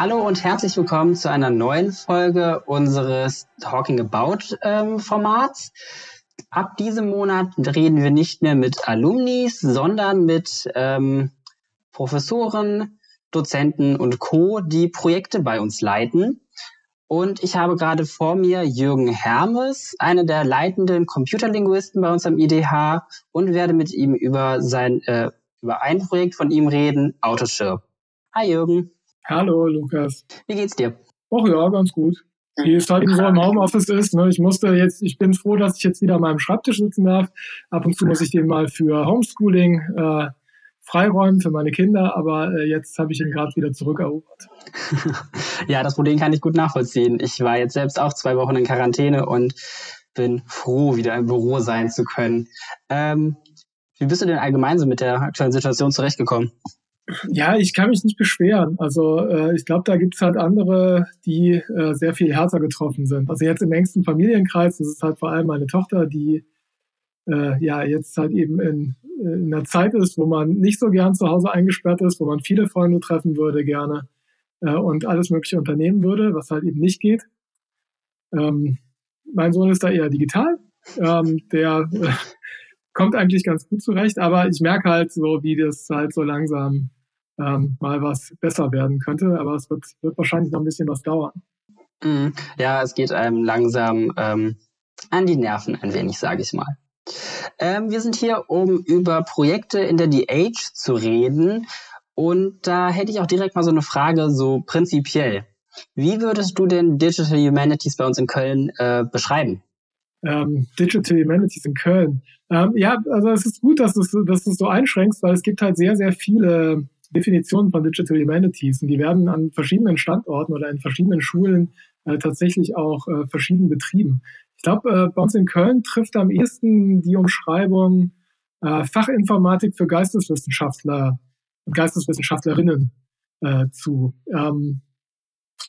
Hallo und herzlich willkommen zu einer neuen Folge unseres Talking About ähm, Formats. Ab diesem Monat reden wir nicht mehr mit Alumnis, sondern mit ähm, Professoren, Dozenten und Co., die Projekte bei uns leiten. Und ich habe gerade vor mir Jürgen Hermes, einer der leitenden Computerlinguisten bei uns am IDH, und werde mit ihm über sein äh, über ein Projekt von ihm reden, Autoship. Hi Jürgen. Hallo Lukas. Wie geht's dir? Ach ja, ganz gut. Wie es halt so im Homeoffice ist. Ne? Ich musste jetzt, ich bin froh, dass ich jetzt wieder an meinem Schreibtisch sitzen darf. Ab und zu muss ich den mal für Homeschooling äh, freiräumen für meine Kinder, aber äh, jetzt habe ich ihn gerade wieder zurückerobert. ja, das Problem kann ich gut nachvollziehen. Ich war jetzt selbst auch zwei Wochen in Quarantäne und bin froh, wieder im Büro sein zu können. Ähm, wie bist du denn allgemein so mit der aktuellen Situation zurechtgekommen? Ja, ich kann mich nicht beschweren. Also äh, ich glaube, da gibt es halt andere, die äh, sehr viel härter getroffen sind. Also jetzt im engsten Familienkreis, das ist halt vor allem meine Tochter, die äh, ja jetzt halt eben in, in einer Zeit ist, wo man nicht so gern zu Hause eingesperrt ist, wo man viele Freunde treffen würde gerne äh, und alles Mögliche unternehmen würde, was halt eben nicht geht. Ähm, mein Sohn ist da eher digital. Ähm, der äh, kommt eigentlich ganz gut zurecht, aber ich merke halt so, wie das halt so langsam ähm, mal was besser werden könnte. Aber es wird, wird wahrscheinlich noch ein bisschen was dauern. Mhm. Ja, es geht einem langsam ähm, an die Nerven ein wenig, sage ich mal. Ähm, wir sind hier, um über Projekte in der DH zu reden. Und da hätte ich auch direkt mal so eine Frage, so prinzipiell. Wie würdest du denn Digital Humanities bei uns in Köln äh, beschreiben? ähm, Digital Humanities in Köln. Ähm, ja, also es ist gut, dass du, dass du es so einschränkst, weil es gibt halt sehr, sehr viele Definitionen von Digital Humanities. Und die werden an verschiedenen Standorten oder in verschiedenen Schulen äh, tatsächlich auch äh, verschieden betrieben. Ich glaube, äh, bei uns in Köln trifft am ehesten die Umschreibung äh, Fachinformatik für Geisteswissenschaftler und Geisteswissenschaftlerinnen äh, zu, ähm,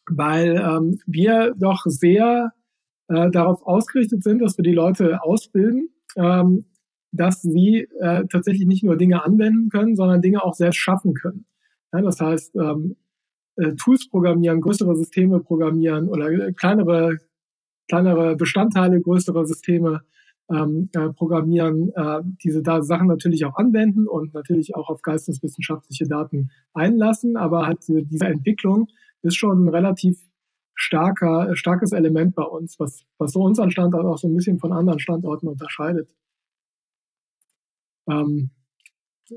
weil ähm, wir doch sehr äh, darauf ausgerichtet sind, dass wir die Leute ausbilden, ähm, dass sie äh, tatsächlich nicht nur Dinge anwenden können, sondern Dinge auch selbst schaffen können. Ja, das heißt, ähm, äh, Tools programmieren, größere Systeme programmieren oder kleinere, kleinere Bestandteile größerer Systeme ähm, äh, programmieren, äh, diese da Sachen natürlich auch anwenden und natürlich auch auf geisteswissenschaftliche Daten einlassen. Aber halt diese Entwicklung ist schon relativ starker, starkes Element bei uns, was, was so unseren Standort auch so ein bisschen von anderen Standorten unterscheidet. Ähm,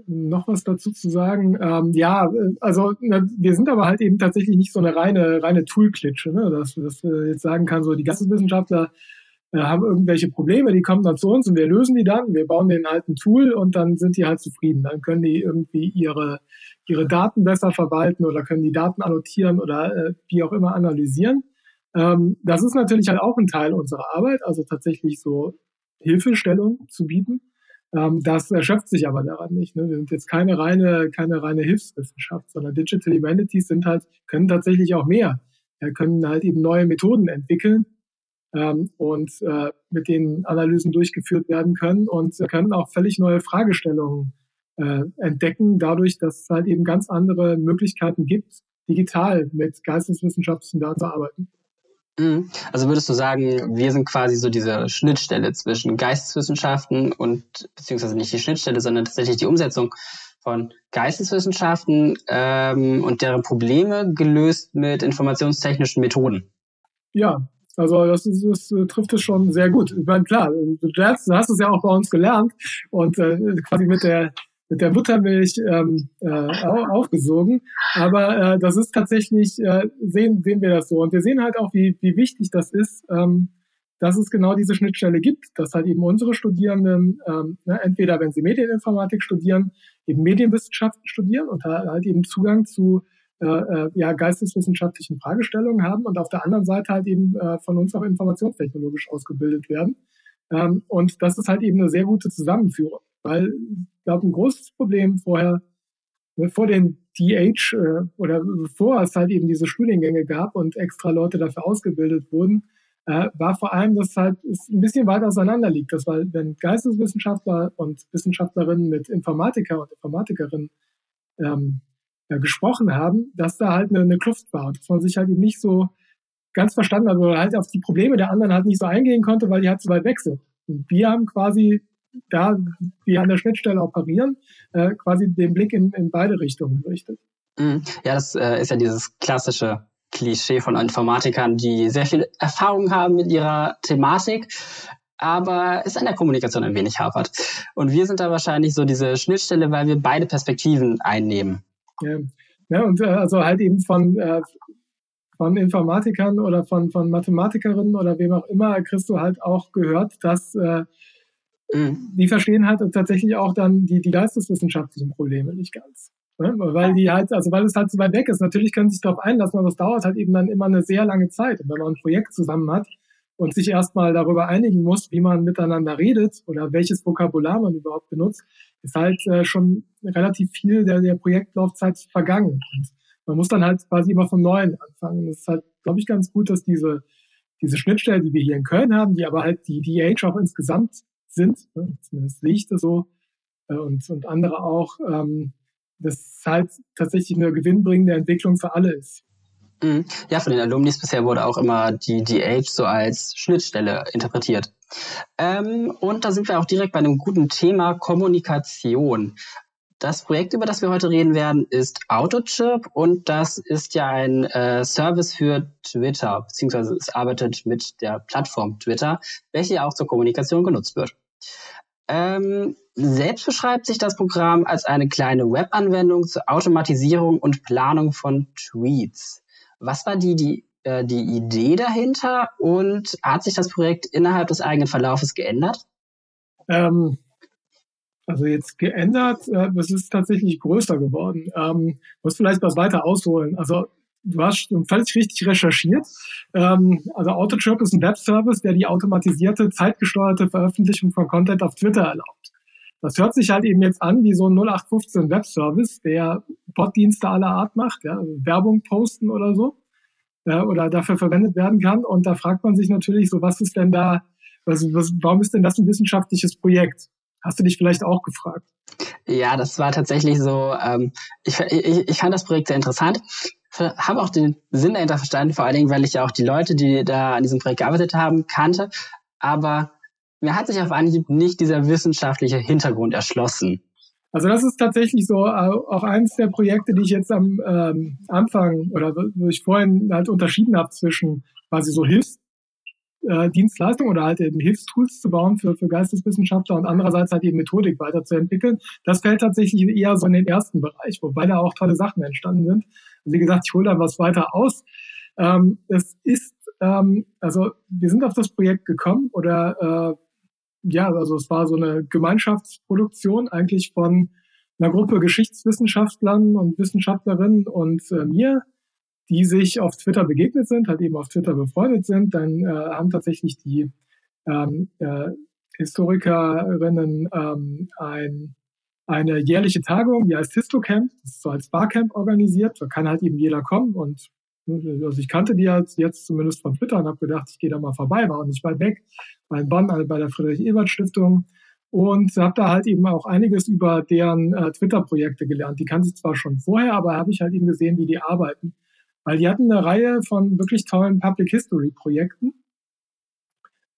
noch was dazu zu sagen? Ähm, ja, also na, wir sind aber halt eben tatsächlich nicht so eine reine, reine Tool-Klitsche, ne? dass, dass wir jetzt sagen kann, so die Geisteswissenschaftler äh, haben irgendwelche Probleme, die kommen dann zu uns und wir lösen die dann. Wir bauen denen halt ein Tool und dann sind die halt zufrieden. Dann können die irgendwie ihre, ihre Daten besser verwalten oder können die Daten annotieren oder äh, wie auch immer analysieren. Ähm, das ist natürlich halt auch ein Teil unserer Arbeit, also tatsächlich so Hilfestellung zu bieten. Ähm, das erschöpft sich aber daran nicht. Ne? Wir sind jetzt keine reine, keine reine Hilfswissenschaft, sondern Digital Humanities sind halt, können tatsächlich auch mehr. Wir können halt eben neue Methoden entwickeln, ähm, und äh, mit denen Analysen durchgeführt werden können und können auch völlig neue Fragestellungen äh, entdecken, dadurch, dass es halt eben ganz andere Möglichkeiten gibt, digital mit geisteswissenschaftlichen Daten zu arbeiten. Mhm. Also würdest du sagen, wir sind quasi so diese Schnittstelle zwischen Geisteswissenschaften und beziehungsweise nicht die Schnittstelle, sondern tatsächlich die Umsetzung von Geisteswissenschaften ähm, und deren Probleme gelöst mit informationstechnischen Methoden. Ja, also das, ist, das äh, trifft es schon sehr gut. Ich meine, klar, du, hast es ja auch bei uns gelernt und äh, quasi mit der mit der Buttermilch ähm, äh, aufgesogen. Aber äh, das ist tatsächlich, äh, sehen, sehen wir das so. Und wir sehen halt auch, wie, wie wichtig das ist, ähm, dass es genau diese Schnittstelle gibt, dass halt eben unsere Studierenden, ähm, ne, entweder wenn sie Medieninformatik studieren, eben Medienwissenschaften studieren und halt eben Zugang zu äh, äh, ja, geisteswissenschaftlichen Fragestellungen haben und auf der anderen Seite halt eben äh, von uns auch informationstechnologisch ausgebildet werden. Ähm, und das ist halt eben eine sehr gute Zusammenführung, weil glaube, ein großes Problem vorher, ne, vor den DH äh, oder bevor es halt eben diese Studiengänge gab und extra Leute dafür ausgebildet wurden, äh, war vor allem, dass halt es ein bisschen weiter auseinander liegt. Das war, wenn Geisteswissenschaftler und Wissenschaftlerinnen mit Informatiker und Informatikerinnen ähm, äh, gesprochen haben, dass da halt eine, eine Kluft war und dass man sich halt eben nicht so ganz verstanden hat oder halt auf die Probleme der anderen halt nicht so eingehen konnte, weil die halt so weit weg sind. Und wir haben quasi da, die an der Schnittstelle operieren, äh, quasi den Blick in, in beide Richtungen gerichtet. Mhm. Ja, das äh, ist ja dieses klassische Klischee von Informatikern, die sehr viel Erfahrung haben mit ihrer Thematik, aber es an der Kommunikation ein wenig hapert. Und wir sind da wahrscheinlich so diese Schnittstelle, weil wir beide Perspektiven einnehmen. Ja, ja und äh, also halt eben von, äh, von Informatikern oder von, von Mathematikerinnen oder wem auch immer kriegst du halt auch gehört, dass äh, mhm. die verstehen halt tatsächlich auch dann die, die geisteswissenschaftlichen Probleme nicht ganz. Ne? Weil die halt, also weil es halt so weit weg ist. Natürlich können sie sich darauf einlassen, aber es dauert halt eben dann immer eine sehr lange Zeit. Und wenn man ein Projekt zusammen hat und sich erstmal darüber einigen muss, wie man miteinander redet oder welches Vokabular man überhaupt benutzt, ist halt äh, schon relativ viel der, der Projektlaufzeit vergangen. Und man muss dann halt quasi immer von Neuem anfangen. Das ist halt, glaube ich, ganz gut, dass diese, diese Schnittstelle, die wir hier in Köln haben, die aber halt die, die Age auch insgesamt sind, ne? zumindest sehe ich das so, äh, und, und andere auch, ähm, das halt tatsächlich eine gewinnbringende Entwicklung für alle ist. Mhm. Ja, von den Alumnis bisher wurde auch immer die, die Age so als Schnittstelle interpretiert. Ähm, und da sind wir auch direkt bei einem guten Thema Kommunikation. Das Projekt, über das wir heute reden werden, ist Autochip und das ist ja ein äh, Service für Twitter, beziehungsweise es arbeitet mit der Plattform Twitter, welche auch zur Kommunikation genutzt wird. Ähm, selbst beschreibt sich das Programm als eine kleine Webanwendung zur Automatisierung und Planung von Tweets. Was war die, die, äh, die Idee dahinter und hat sich das Projekt innerhalb des eigenen Verlaufes geändert? Ähm, also jetzt geändert, äh, es ist tatsächlich größer geworden. Ähm, muss vielleicht was weiter ausholen. Also du hast völlig richtig recherchiert. Ähm, also AutoChirp ist ein Webservice, der die automatisierte, zeitgesteuerte Veröffentlichung von Content auf Twitter erlaubt. Das hört sich halt eben jetzt an wie so ein 0815 Webservice, der Botdienste aller Art macht, ja, also Werbung posten oder so, ja, oder dafür verwendet werden kann. Und da fragt man sich natürlich so, was ist denn da, also was, warum ist denn das ein wissenschaftliches Projekt? Hast du dich vielleicht auch gefragt? Ja, das war tatsächlich so, ähm, ich, ich, ich fand das Projekt sehr interessant habe auch den Sinn dahinter verstanden, vor allen Dingen, weil ich ja auch die Leute, die da an diesem Projekt gearbeitet haben, kannte. Aber mir hat sich auf Anhieb nicht dieser wissenschaftliche Hintergrund erschlossen. Also das ist tatsächlich so auch eines der Projekte, die ich jetzt am ähm, Anfang oder wo ich vorhin halt unterschieden habe zwischen quasi so Hilfs äh, Dienstleistungen oder halt eben Hilfstools zu bauen für, für Geisteswissenschaftler und andererseits halt eben Methodik weiterzuentwickeln. Das fällt tatsächlich eher so in den ersten Bereich, wobei da auch tolle Sachen entstanden sind. Wie gesagt, ich hole da was weiter aus. Ähm, es ist, ähm, also wir sind auf das Projekt gekommen oder äh, ja, also es war so eine Gemeinschaftsproduktion eigentlich von einer Gruppe Geschichtswissenschaftlern und Wissenschaftlerinnen und äh, mir, die sich auf Twitter begegnet sind, halt eben auf Twitter befreundet sind. Dann äh, haben tatsächlich die ähm, äh, Historikerinnen ähm, ein, eine jährliche Tagung, die heißt Histocamp, das ist so als Barcamp organisiert. Da kann halt eben jeder kommen und also ich kannte die jetzt, jetzt zumindest von Twitter und habe gedacht, ich gehe da mal vorbei, war auch nicht weit weg, war in Bonn also bei der Friedrich-Ebert-Stiftung und habe da halt eben auch einiges über deren äh, Twitter-Projekte gelernt. Die kannte ich zwar schon vorher, aber habe ich halt eben gesehen, wie die arbeiten. Weil die hatten eine Reihe von wirklich tollen Public History Projekten.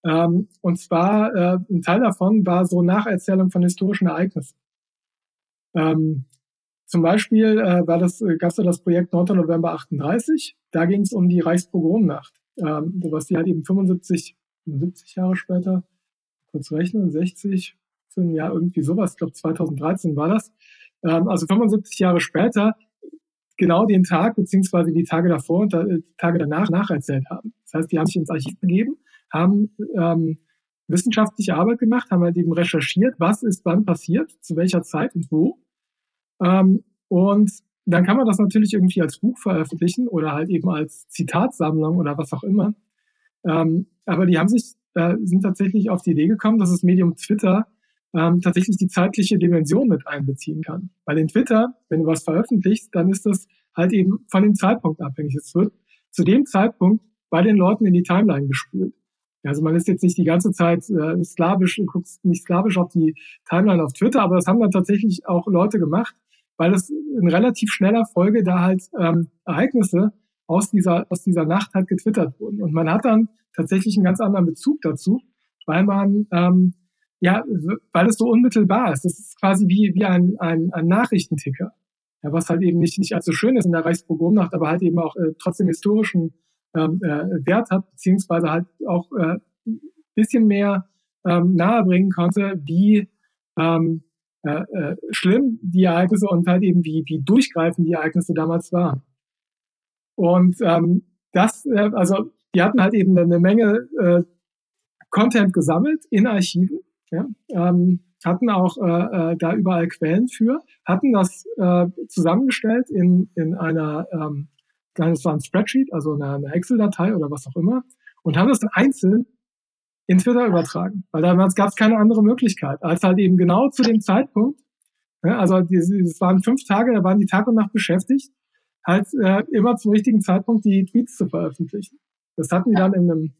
Ähm, und zwar, äh, ein Teil davon war so Nacherzählung von historischen Ereignissen. Ähm, zum Beispiel äh, war das, äh, gab es da das Projekt 9. November 38. Da ging es um die Reichspogromnacht, ähm, was die halt eben 75, 70 Jahre später, kurz rechnen, 60, ja irgendwie sowas, ich glaube 2013 war das. Ähm, also 75 Jahre später genau den Tag beziehungsweise die Tage davor und die Tage danach nacherzählt haben. Das heißt, die haben sich ins Archiv begeben, haben ähm, wissenschaftliche Arbeit gemacht, haben halt eben recherchiert, was ist wann passiert, zu welcher Zeit und wo. Ähm, und dann kann man das natürlich irgendwie als Buch veröffentlichen oder halt eben als Zitatsammlung oder was auch immer. Ähm, aber die haben sich, äh, sind tatsächlich auf die Idee gekommen, dass das Medium Twitter ähm, tatsächlich die zeitliche Dimension mit einbeziehen kann. Weil in Twitter, wenn du was veröffentlichst, dann ist das halt eben von dem Zeitpunkt abhängig. Es wird zu dem Zeitpunkt bei den Leuten in die Timeline gespült. Also man ist jetzt nicht die ganze Zeit äh, sklavisch, guckt nicht sklavisch auf die Timeline auf Twitter, aber das haben dann tatsächlich auch Leute gemacht, weil es in relativ schneller Folge da halt ähm, Ereignisse aus dieser, aus dieser Nacht halt getwittert wurden. Und man hat dann tatsächlich einen ganz anderen Bezug dazu, weil man, ähm, ja, weil es so unmittelbar ist. Das ist quasi wie, wie ein, ein, ein Nachrichtenticker. Ja, was halt eben nicht, nicht allzu schön ist in der Reichspogromnacht, aber halt eben auch äh, trotzdem historischen ähm, äh, Wert hat, beziehungsweise halt auch äh, bisschen mehr ähm, nahebringen konnte, wie ähm, äh, äh, schlimm die Ereignisse und halt eben wie, wie durchgreifend die Ereignisse damals waren. Und ähm, das, äh, also die hatten halt eben eine Menge äh, Content gesammelt in Archiven, ja, ähm, hatten auch äh, äh, da überall Quellen für, hatten das äh, zusammengestellt in, in einer, ähm, das war ein Spreadsheet, also eine, eine Excel-Datei oder was auch immer, und haben das dann einzeln in Twitter übertragen, weil damals gab es keine andere Möglichkeit, als halt eben genau zu dem Zeitpunkt, ja, also es waren fünf Tage, da waren die Tag und Nacht beschäftigt, halt äh, immer zum richtigen Zeitpunkt die Tweets zu veröffentlichen. Das hatten die dann in einem,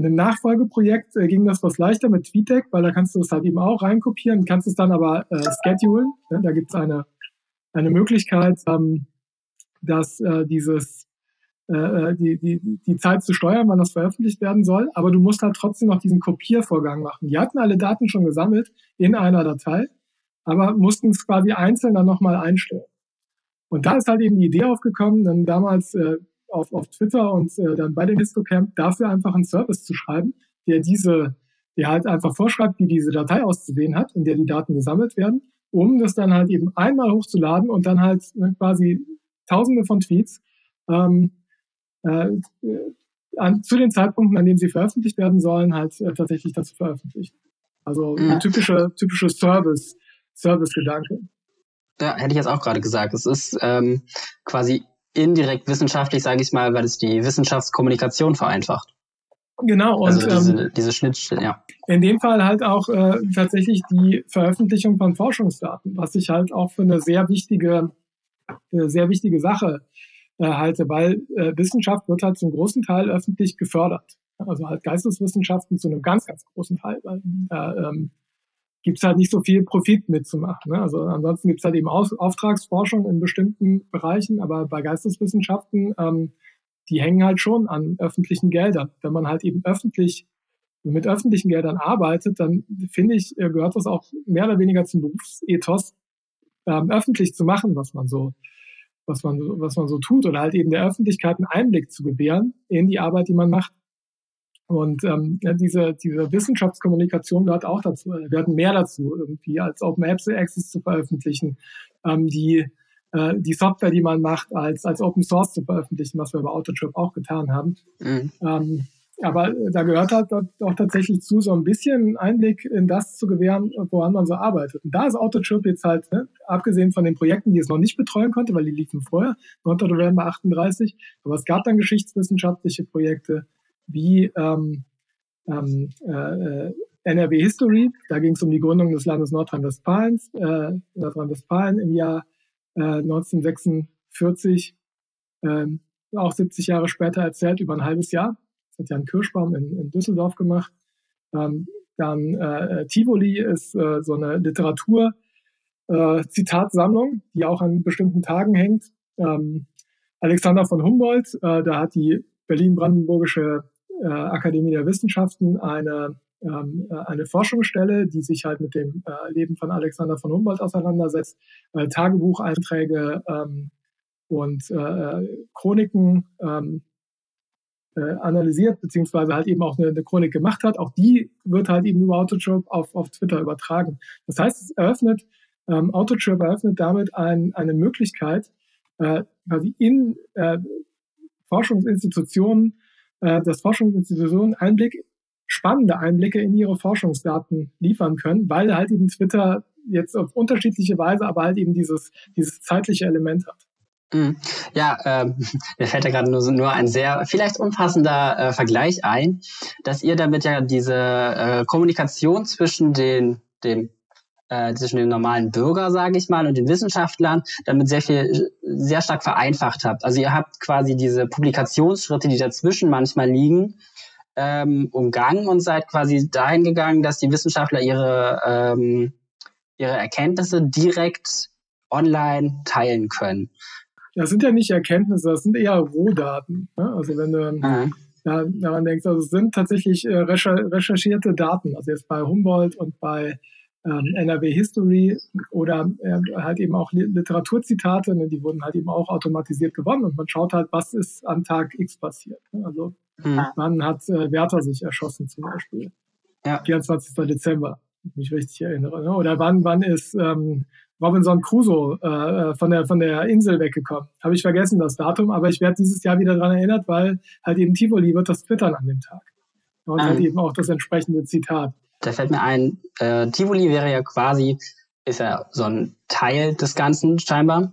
in einem Nachfolgeprojekt, äh, ging das was leichter mit TweetDeck, weil da kannst du das halt eben auch reinkopieren, kannst es dann aber äh, schedulen. Ne? Da gibt es eine, eine Möglichkeit, ähm, dass äh, dieses äh, äh, die, die, die Zeit zu steuern, wann das veröffentlicht werden soll, aber du musst halt trotzdem noch diesen Kopiervorgang machen. Die hatten alle Daten schon gesammelt in einer Datei, aber mussten es quasi einzeln dann nochmal einstellen. Und da ist halt eben die Idee aufgekommen, dann damals äh, auf, auf Twitter und äh, dann bei dem Histocamp dafür einfach einen Service zu schreiben, der diese, der halt einfach vorschreibt, wie diese Datei auszusehen hat, in der die Daten gesammelt werden, um das dann halt eben einmal hochzuladen und dann halt ne, quasi Tausende von Tweets ähm, äh, an, zu den Zeitpunkten, an denen sie veröffentlicht werden sollen, halt äh, tatsächlich dazu veröffentlichen. Also ja. ein typischer typische Service, Service-Gedanke. Ja, hätte ich jetzt auch gerade gesagt. Es ist ähm, quasi indirekt wissenschaftlich, sage ich mal, weil es die Wissenschaftskommunikation vereinfacht. Genau, und also diese, ähm, diese Schnittstelle, ja. In dem Fall halt auch äh, tatsächlich die Veröffentlichung von Forschungsdaten, was ich halt auch für eine sehr wichtige, äh, sehr wichtige Sache äh, halte, weil äh, Wissenschaft wird halt zum großen Teil öffentlich gefördert. Also halt Geisteswissenschaften zu einem ganz, ganz großen Teil, weil da ähm, gibt halt nicht so viel Profit mitzumachen. Ne? Also ansonsten gibt es halt eben Aus Auftragsforschung in bestimmten Bereichen, aber bei Geisteswissenschaften, ähm, die hängen halt schon an öffentlichen Geldern. Wenn man halt eben öffentlich mit öffentlichen Geldern arbeitet, dann finde ich, äh, gehört das auch mehr oder weniger zum Berufsethos, ähm, öffentlich zu machen, was man so was man, was man so tut oder halt eben der Öffentlichkeit einen Einblick zu gewähren in die Arbeit, die man macht. Und ähm, diese, diese Wissenschaftskommunikation gehört auch dazu, äh, gehört mehr dazu, irgendwie als Open Access zu veröffentlichen, ähm, die, äh, die Software, die man macht, als, als Open Source zu veröffentlichen, was wir bei Autotrip auch getan haben. Mhm. Ähm, aber da gehört halt auch tatsächlich zu, so ein bisschen Einblick in das zu gewähren, woran man so arbeitet. Und da ist Autotrip jetzt halt, ne, abgesehen von den Projekten, die es noch nicht betreuen konnte, weil die liefen vorher, 9. November 38, aber es gab dann geschichtswissenschaftliche Projekte wie ähm, ähm, äh, NRW History, da ging es um die Gründung des Landes Nordrhein-Westfalen, äh, Nordrhein-Westfalen im Jahr äh, 1946, äh, auch 70 Jahre später erzählt, über ein halbes Jahr hat Jan Kirschbaum in, in Düsseldorf gemacht. Ähm, dann äh, Tivoli ist äh, so eine Literatur, äh, Zitatsammlung, die auch an bestimmten Tagen hängt. Ähm, Alexander von Humboldt, äh, da hat die Berlin-Brandenburgische äh, Akademie der Wissenschaften eine, ähm, äh, eine Forschungsstelle, die sich halt mit dem äh, Leben von Alexander von Humboldt auseinandersetzt, äh, Tagebucheinträge ähm, und äh, Chroniken ähm, äh, analysiert, beziehungsweise halt eben auch eine, eine, Chronik gemacht hat. Auch die wird halt eben über Autotrip auf, auf Twitter übertragen. Das heißt, es eröffnet, ähm, Autotrip eröffnet damit ein, eine Möglichkeit, äh, quasi in äh, Forschungsinstitutionen, äh, dass Forschungsinstitutionen Einblick, spannende Einblicke in ihre Forschungsdaten liefern können, weil halt eben Twitter jetzt auf unterschiedliche Weise, aber halt eben dieses, dieses zeitliche Element hat. Mhm. Ja, ähm, mir fällt da gerade nur, nur ein sehr, vielleicht umfassender äh, Vergleich ein, dass ihr damit ja diese äh, Kommunikation zwischen den, dem, äh, zwischen dem normalen Bürger, sage ich mal, und den Wissenschaftlern damit sehr viel, sehr stark vereinfacht habt. Also ihr habt quasi diese Publikationsschritte, die dazwischen manchmal liegen, ähm, umgangen und seid quasi dahin gegangen, dass die Wissenschaftler ihre, ähm, ihre Erkenntnisse direkt online teilen können? Das sind ja nicht Erkenntnisse, das sind eher Rohdaten. Ne? Also wenn du mhm. ja, daran denkst, also es sind tatsächlich äh, recherchierte Daten. Also jetzt bei Humboldt und bei NRW History oder äh, halt eben auch Literaturzitate, ne, die wurden halt eben auch automatisiert gewonnen und man schaut halt, was ist an Tag X passiert. Ne? Also mhm. wann hat äh, Werther sich erschossen zum Beispiel? Ja. 24. Dezember, wenn ich mich richtig erinnere. Ne? Oder wann, wann ist ähm, Robinson Crusoe äh, von, der, von der Insel weggekommen? Habe ich vergessen das Datum, aber ich werde dieses Jahr wieder daran erinnert, weil halt eben Tivoli wird das twittern an dem Tag. Und halt eben auch das entsprechende Zitat da fällt mir ein, äh, Tivoli wäre ja quasi, ist ja so ein Teil des Ganzen scheinbar.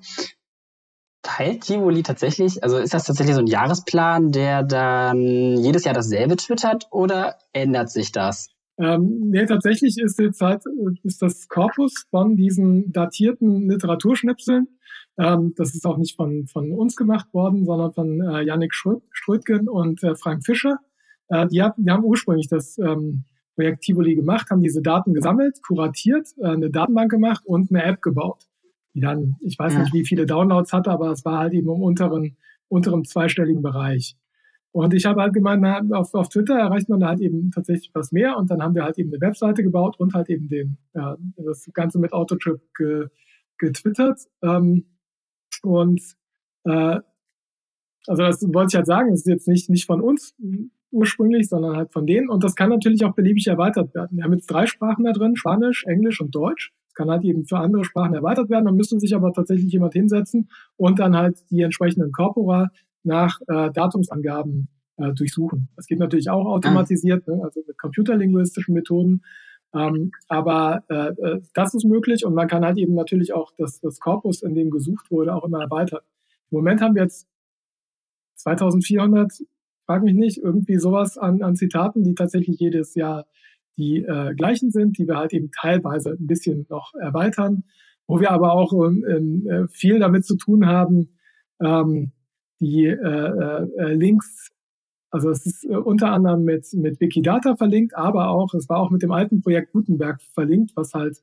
Teilt Tivoli tatsächlich, also ist das tatsächlich so ein Jahresplan, der dann jedes Jahr dasselbe twittert oder ändert sich das? Ähm, nee, tatsächlich ist jetzt halt, ist das Korpus von diesen datierten Literaturschnipseln. Ähm, das ist auch nicht von, von uns gemacht worden, sondern von äh, Yannick Strötgen und äh, Frank Fischer. Äh, die, haben, die haben ursprünglich das ähm, Projekt Tivoli gemacht, haben diese Daten gesammelt, kuratiert, äh, eine Datenbank gemacht und eine App gebaut, die dann, ich weiß nicht, wie viele Downloads hatte, aber es war halt eben im unteren, unteren zweistelligen Bereich. Und ich habe halt gemeint, na, auf, auf Twitter erreicht man da halt eben tatsächlich was mehr und dann haben wir halt eben eine Webseite gebaut und halt eben den, ja, das Ganze mit Autotrip ge, getwittert. Ähm, und äh, also das wollte ich halt sagen, das ist jetzt nicht, nicht von uns ursprünglich, sondern halt von denen. Und das kann natürlich auch beliebig erweitert werden. Wir haben jetzt drei Sprachen da drin, Spanisch, Englisch und Deutsch. Das kann halt eben für andere Sprachen erweitert werden. Dann müsste sich aber tatsächlich jemand hinsetzen und dann halt die entsprechenden Corpora nach äh, Datumsangaben äh, durchsuchen. Das geht natürlich auch automatisiert, ne? also mit computerlinguistischen Methoden. Ähm, aber äh, äh das ist möglich und man kann halt eben natürlich auch das, das Korpus, in dem gesucht wurde, auch immer erweitern. Im Moment haben wir jetzt 2400 frag mich nicht, irgendwie sowas an, an Zitaten, die tatsächlich jedes Jahr die äh, gleichen sind, die wir halt eben teilweise ein bisschen noch erweitern, wo wir aber auch ähm, äh, viel damit zu tun haben, ähm, die äh, äh, Links, also es ist äh, unter anderem mit, mit Wikidata verlinkt, aber auch, es war auch mit dem alten Projekt Gutenberg verlinkt, was halt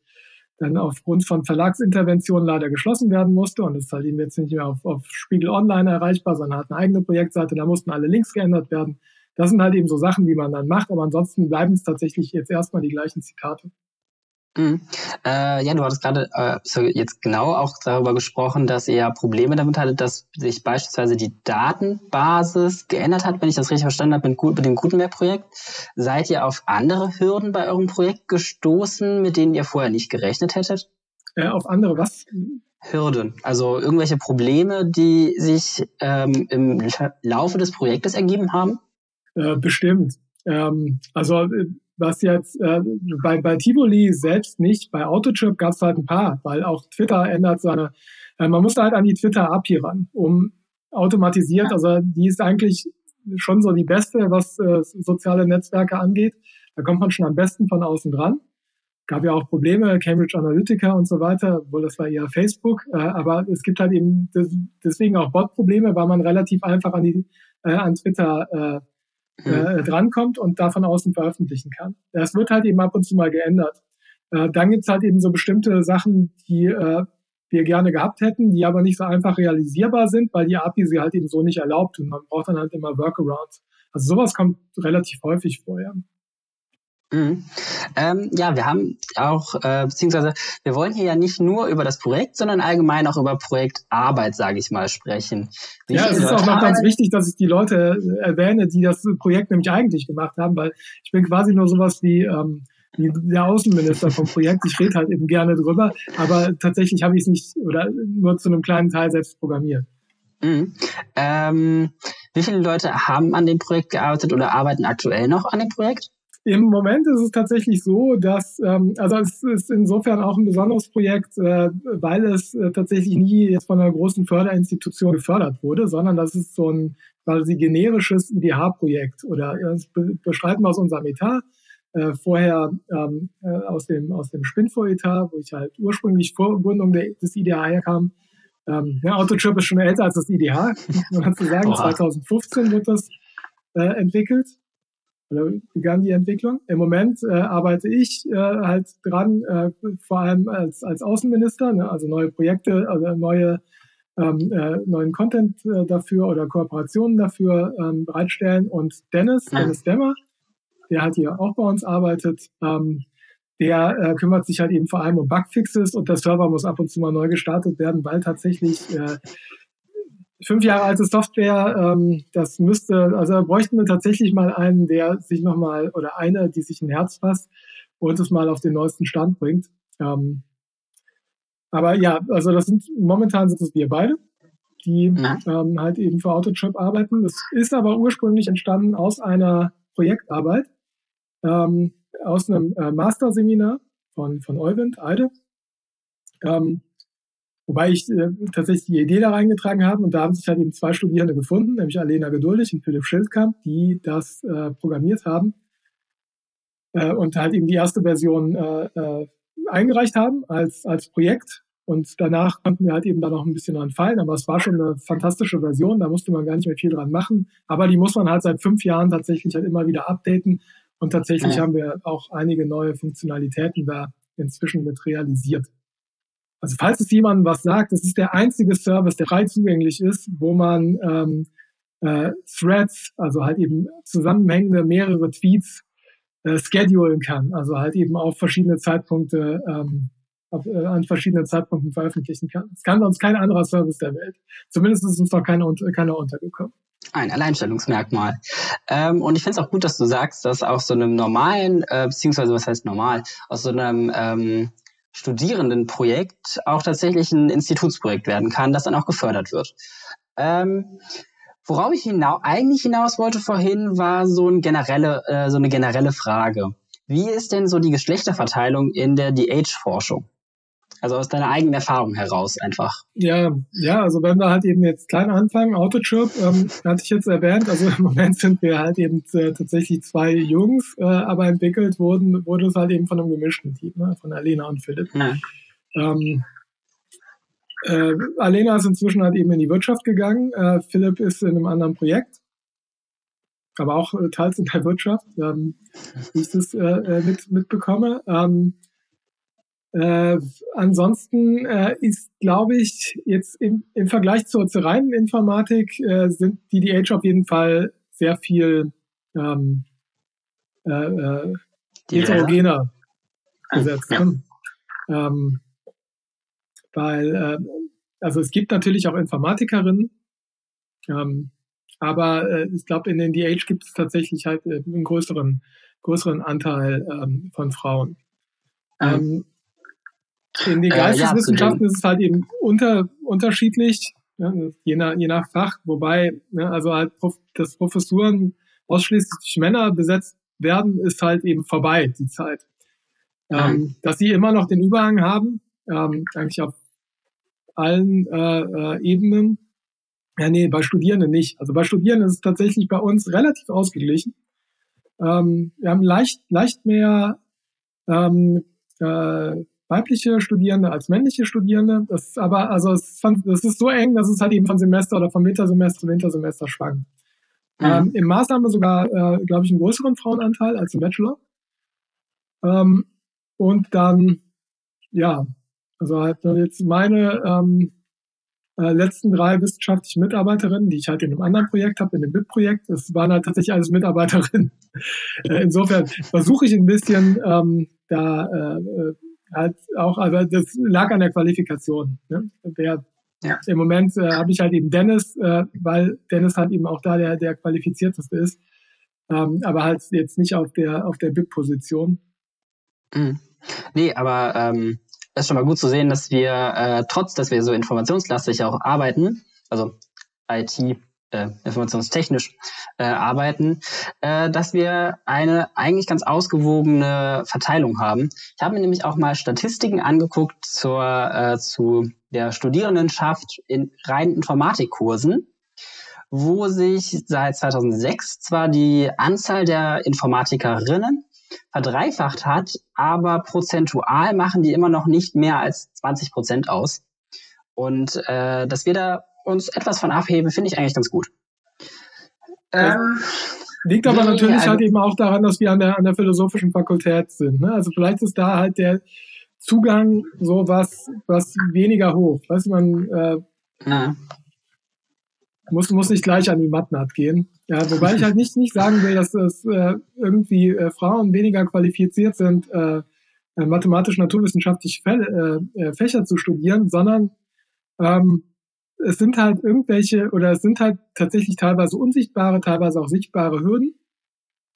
dann aufgrund von Verlagsinterventionen leider geschlossen werden musste und ist halt eben jetzt nicht mehr auf, auf Spiegel Online erreichbar, sondern hat eine eigene Projektseite, da mussten alle Links geändert werden. Das sind halt eben so Sachen, die man dann macht, aber ansonsten bleiben es tatsächlich jetzt erstmal die gleichen Zitate. Mhm. Äh, ja, du hattest gerade äh, jetzt genau auch darüber gesprochen, dass ihr Probleme damit hattet, dass sich beispielsweise die Datenbasis geändert hat, wenn ich das richtig verstanden habe, mit, mit dem Gutenberg-Projekt. Seid ihr auf andere Hürden bei eurem Projekt gestoßen, mit denen ihr vorher nicht gerechnet hättet? Äh, auf andere was? Hürden, also irgendwelche Probleme, die sich ähm, im Laufe des Projektes ergeben haben? Äh, bestimmt. Ähm, also äh, was jetzt äh, bei, bei Tivoli selbst nicht, bei Autotrip gab es halt ein paar, weil auch Twitter ändert seine, äh, man musste halt an die Twitter-API ran, um automatisiert, also die ist eigentlich schon so die beste, was äh, soziale Netzwerke angeht. Da kommt man schon am besten von außen dran. Gab ja auch Probleme, Cambridge Analytica und so weiter, obwohl das war eher Facebook. Äh, aber es gibt halt eben deswegen auch Bot-Probleme, weil man relativ einfach an die äh, an Twitter äh, äh, drankommt und da von außen veröffentlichen kann. Das wird halt eben ab und zu mal geändert. Äh, dann gibt's halt eben so bestimmte Sachen, die äh, wir gerne gehabt hätten, die aber nicht so einfach realisierbar sind, weil die API sie halt eben so nicht erlaubt und man braucht dann halt immer Workarounds. Also sowas kommt relativ häufig vorher. Ja. Mhm. Ähm, ja, wir haben auch, äh, beziehungsweise wir wollen hier ja nicht nur über das Projekt, sondern allgemein auch über Projektarbeit, sage ich mal, sprechen. Wie ja, es ist auch noch ganz wichtig, dass ich die Leute äh, erwähne, die das Projekt nämlich eigentlich gemacht haben, weil ich bin quasi nur sowas wie, ähm, wie der Außenminister vom Projekt. Ich rede halt eben gerne drüber, aber tatsächlich habe ich es nicht oder nur zu einem kleinen Teil selbst programmiert. Mhm. Ähm, wie viele Leute haben an dem Projekt gearbeitet oder arbeiten aktuell noch an dem Projekt? Im Moment ist es tatsächlich so, dass, ähm, also es ist insofern auch ein besonderes Projekt, äh, weil es äh, tatsächlich nie jetzt von einer großen Förderinstitution gefördert wurde, sondern das ist so ein quasi generisches IDH-Projekt oder das be beschreiben wir aus unserem Etat. Äh, vorher ähm, äh, aus dem, aus dem Spinfor-Etat, wo ich halt ursprünglich vor Gründung der, des IDH herkam. Ähm, ja, Autotrip ist schon älter als das IDH, muss man dazu sagen. 2015 wird das äh, entwickelt. Oder begann die Entwicklung. Im Moment äh, arbeite ich äh, halt dran, äh, vor allem als, als Außenminister, ne, also neue Projekte, also neue ähm, äh, neuen Content äh, dafür oder Kooperationen dafür ähm, bereitstellen. Und Dennis, ja. Dennis Demmer, der halt hier auch bei uns arbeitet, ähm, der äh, kümmert sich halt eben vor allem um Bugfixes und der Server muss ab und zu mal neu gestartet werden, weil tatsächlich äh, fünf Jahre alte Software, ähm, das müsste, also da bräuchten wir tatsächlich mal einen, der sich nochmal, oder eine, die sich ein Herz fasst und es mal auf den neuesten Stand bringt. Ähm, aber ja, also das sind, momentan sind es wir beide, die ähm, halt eben für Autotrip arbeiten. Das ist aber ursprünglich entstanden aus einer Projektarbeit, ähm, aus einem äh, Masterseminar von, von Euwind, Eide. Ähm, Wobei ich äh, tatsächlich die Idee da reingetragen habe und da haben sich halt eben zwei Studierende gefunden, nämlich Alena Geduldig und Philipp Schildkamp, die das äh, programmiert haben äh, und halt eben die erste Version äh, äh, eingereicht haben als, als Projekt. Und danach konnten wir halt eben da noch ein bisschen dran fallen, aber es war schon eine fantastische Version, da musste man gar nicht mehr viel dran machen. Aber die muss man halt seit fünf Jahren tatsächlich halt immer wieder updaten. Und tatsächlich ja. haben wir auch einige neue Funktionalitäten da inzwischen mit realisiert. Also falls es jemandem was sagt, das ist der einzige Service, der frei zugänglich ist, wo man ähm, äh, Threads, also halt eben zusammenhängende mehrere Tweets äh, schedulen kann, also halt eben auf verschiedene Zeitpunkte ähm, auf, äh, an verschiedenen Zeitpunkten veröffentlichen kann. Das kann sonst kein anderer Service der Welt. Zumindest ist uns noch keiner, keiner untergekommen. Ein Alleinstellungsmerkmal. Ähm, und ich finde es auch gut, dass du sagst, dass aus so einem normalen, äh, beziehungsweise was heißt normal, aus so einem ähm, Studierendenprojekt auch tatsächlich ein Institutsprojekt werden kann, das dann auch gefördert wird. Ähm, worauf ich hinau eigentlich hinaus wollte vorhin, war so, ein generelle, äh, so eine generelle Frage. Wie ist denn so die Geschlechterverteilung in der DH-Forschung? Also aus deiner eigenen Erfahrung heraus einfach. Ja, ja, also wenn wir halt eben jetzt klein anfangen, Autochirp, ähm, hatte ich jetzt erwähnt, also im Moment sind wir halt eben äh, tatsächlich zwei Jungs, äh, aber entwickelt wurden, wurde es halt eben von einem gemischten Team, ne, von Alena und Philipp. Ja. Ähm, äh, Alena ist inzwischen halt eben in die Wirtschaft gegangen, äh, Philipp ist in einem anderen Projekt, aber auch äh, teils in der Wirtschaft, ähm, wie ich das äh, mit, mitbekomme. Ähm, äh, ansonsten äh, ist, glaube ich, jetzt im, im Vergleich zur, zur reinen Informatik äh, sind die DH auf jeden Fall sehr viel ähm, äh, äh, heterogener gesetzt. Ja. Ähm, weil, äh, also es gibt natürlich auch Informatikerinnen, ähm, aber äh, ich glaube, in den DH gibt es tatsächlich halt äh, einen größeren, größeren Anteil ähm, von Frauen. Ähm, in den Geisteswissenschaften äh, ja, ist es halt eben unter, unterschiedlich, ne, je, nach, je nach Fach, wobei, ne, also halt, dass Professuren ausschließlich durch Männer besetzt werden, ist halt eben vorbei, die Zeit. Ähm, dass sie immer noch den Überhang haben, ähm, eigentlich auf allen äh, äh, Ebenen. Ja, nee, bei Studierenden nicht. Also bei Studierenden ist es tatsächlich bei uns relativ ausgeglichen. Ähm, wir haben leicht, leicht mehr ähm, äh, weibliche Studierende als männliche Studierende. Das ist aber, also es, das ist so eng, dass es halt eben von Semester oder vom Wintersemester zu Wintersemester schwankt. Mhm. Ähm, Im Master haben wir sogar, äh, glaube ich, einen größeren Frauenanteil als im Bachelor. Ähm, und dann, ja, also halt jetzt meine ähm, äh, letzten drei wissenschaftlichen Mitarbeiterinnen, die ich halt in einem anderen Projekt habe, in dem BIP-Projekt, das waren halt tatsächlich alles Mitarbeiterinnen. äh, insofern versuche ich ein bisschen ähm, da äh, äh halt auch, also das lag an der Qualifikation. Ne? Der, ja. Im Moment äh, habe ich halt eben Dennis, äh, weil Dennis halt eben auch da der, der qualifizierteste ist, ähm, aber halt jetzt nicht auf der auf der BIP-Position. Mhm. Nee, aber ähm, es ist schon mal gut zu sehen, dass wir äh, trotz, dass wir so informationslastig auch arbeiten, also IT äh, informationstechnisch äh, arbeiten, äh, dass wir eine eigentlich ganz ausgewogene Verteilung haben. Ich habe mir nämlich auch mal Statistiken angeguckt zur, äh, zu der Studierendenschaft in reinen Informatikkursen, wo sich seit 2006 zwar die Anzahl der Informatikerinnen verdreifacht hat, aber prozentual machen die immer noch nicht mehr als 20 Prozent aus. Und äh, dass wir da uns etwas von abheben, finde ich eigentlich ganz gut. Ähm, Liegt aber natürlich also, halt eben auch daran, dass wir an der, an der philosophischen Fakultät sind. Ne? Also vielleicht ist da halt der Zugang so was, was weniger hoch. Weißt du, man äh, muss, muss nicht gleich an die Matnat gehen. Ja, wobei ich halt nicht, nicht sagen will, dass es äh, irgendwie äh, Frauen weniger qualifiziert sind, äh, äh mathematisch-naturwissenschaftliche äh, äh, Fächer zu studieren, sondern ähm, es sind halt irgendwelche oder es sind halt tatsächlich teilweise unsichtbare, teilweise auch sichtbare Hürden.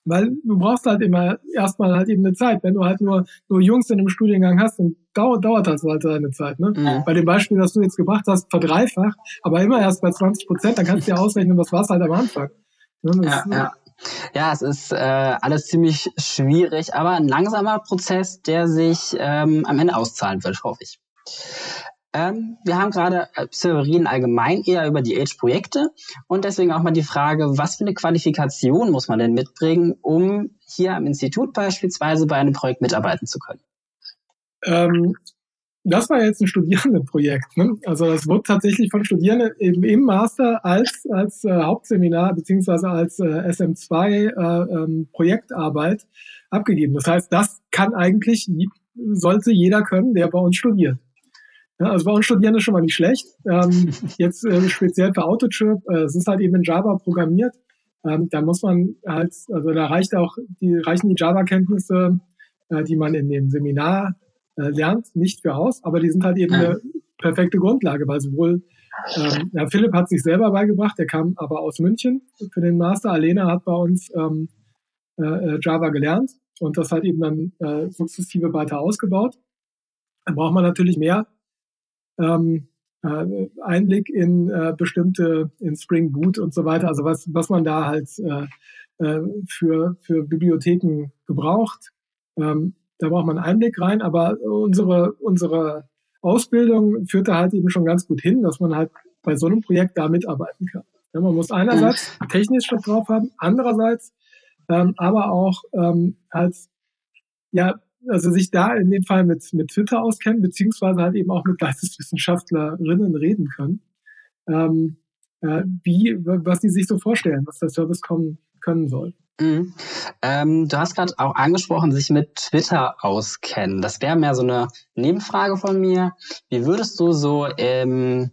Weil du brauchst halt immer erstmal halt eben eine Zeit. Wenn du halt nur, nur Jungs in einem Studiengang hast, dann dauert, dauert das halt eine Zeit. Ne? Mhm. Bei dem Beispiel, das du jetzt gebracht hast, verdreifacht, aber immer erst bei 20 Prozent, dann kannst du ja ausrechnen, was war es halt am Anfang. Ne? Ja, ja. Ja, es ist äh, alles ziemlich schwierig, aber ein langsamer Prozess, der sich ähm, am Ende auszahlen wird, hoffe ich. Ähm, wir haben gerade Theorien allgemein eher über die Age-Projekte und deswegen auch mal die Frage, was für eine Qualifikation muss man denn mitbringen, um hier am Institut beispielsweise bei einem Projekt mitarbeiten zu können? Ähm, das war jetzt ein Studierendenprojekt. Ne? Also das wurde tatsächlich von Studierenden eben im Master als, als äh, Hauptseminar beziehungsweise als äh, SM2 äh, ähm, abgegeben. Das heißt, das kann eigentlich, sollte jeder können, der bei uns studiert. Ja, also bei uns studieren ist schon mal nicht schlecht. Ähm, jetzt äh, speziell für Autochip, äh, es ist halt eben in Java programmiert. Ähm, da muss man halt, also da reicht auch, die reichen die Java-Kenntnisse, äh, die man in dem Seminar äh, lernt, nicht für aus, aber die sind halt eben eine perfekte Grundlage, weil sowohl ähm, ja, Philipp hat sich selber beigebracht, der kam aber aus München für den Master. Alena hat bei uns ähm, äh, äh Java gelernt und das halt eben dann äh, sukzessive weiter ausgebaut. Dann braucht man natürlich mehr ähm, äh, Einblick in äh, bestimmte, in Spring Boot und so weiter, also was, was man da halt äh, äh, für, für Bibliotheken gebraucht. Ähm, da braucht man Einblick rein, aber unsere, unsere Ausbildung führt da halt eben schon ganz gut hin, dass man halt bei so einem Projekt da mitarbeiten kann. Ja, man muss einerseits technisch was drauf haben, andererseits ähm, aber auch ähm, halt ja also sich da in dem Fall mit, mit Twitter auskennen, beziehungsweise halt eben auch mit Geisteswissenschaftlerinnen reden können, ähm, äh, wie, was die sich so vorstellen, was der Service kommen können soll. Mhm. Ähm, du hast gerade auch angesprochen, sich mit Twitter auskennen. Das wäre mehr so eine Nebenfrage von mir. Wie würdest du so im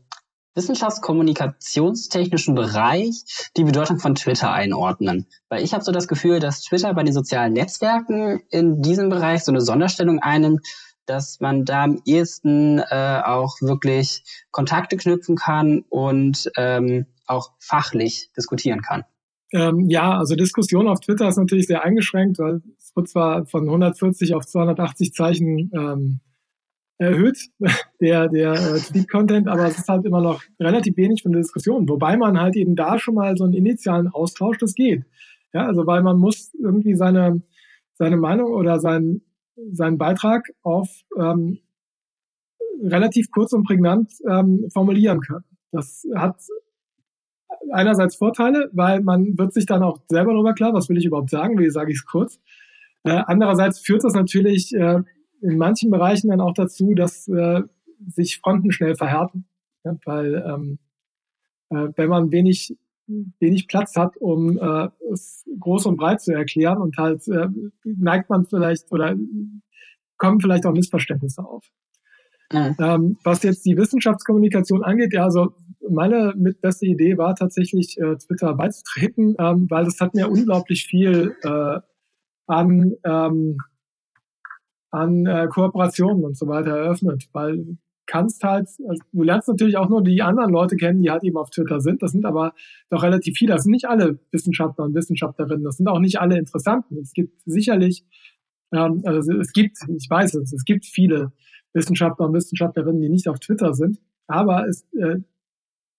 wissenschaftskommunikationstechnischen Bereich die Bedeutung von Twitter einordnen? Weil ich habe so das Gefühl, dass Twitter bei den sozialen Netzwerken in diesem Bereich so eine Sonderstellung einnimmt, dass man da am ehesten äh, auch wirklich Kontakte knüpfen kann und ähm, auch fachlich diskutieren kann. Ähm, ja, also Diskussion auf Twitter ist natürlich sehr eingeschränkt, weil es wird zwar von 140 auf 280 Zeichen ähm, erhöht, der, der äh, Tweet-Content, aber es ist halt immer noch relativ wenig von der Diskussion, wobei man halt eben da schon mal so einen initialen Austausch, das geht. Ja, also weil man muss irgendwie seine, seine Meinung oder seinen, seinen Beitrag auf ähm, relativ kurz und prägnant ähm, formulieren können. Das hat einerseits Vorteile, weil man wird sich dann auch selber darüber klar, was will ich überhaupt sagen, wie sage ich es kurz. Äh, andererseits führt das natürlich äh, in manchen Bereichen dann auch dazu, dass äh, sich Fronten schnell verhärten. Ja, weil ähm, äh, wenn man wenig, wenig Platz hat, um äh, es groß und breit zu erklären und halt äh, neigt man vielleicht oder kommen vielleicht auch Missverständnisse auf. Mhm. Ähm, was jetzt die Wissenschaftskommunikation angeht, ja, also meine mit beste Idee war tatsächlich äh, Twitter beizutreten, ähm, weil das hat mir unglaublich viel äh, an ähm, an äh, Kooperationen und so weiter eröffnet, weil du kannst halt, also du lernst natürlich auch nur die anderen Leute kennen, die halt eben auf Twitter sind. Das sind aber doch relativ viele. Das sind nicht alle Wissenschaftler und Wissenschaftlerinnen. Das sind auch nicht alle Interessanten. Es gibt sicherlich, ähm, also es gibt, ich weiß es, es gibt viele Wissenschaftler und Wissenschaftlerinnen, die nicht auf Twitter sind. Aber es äh,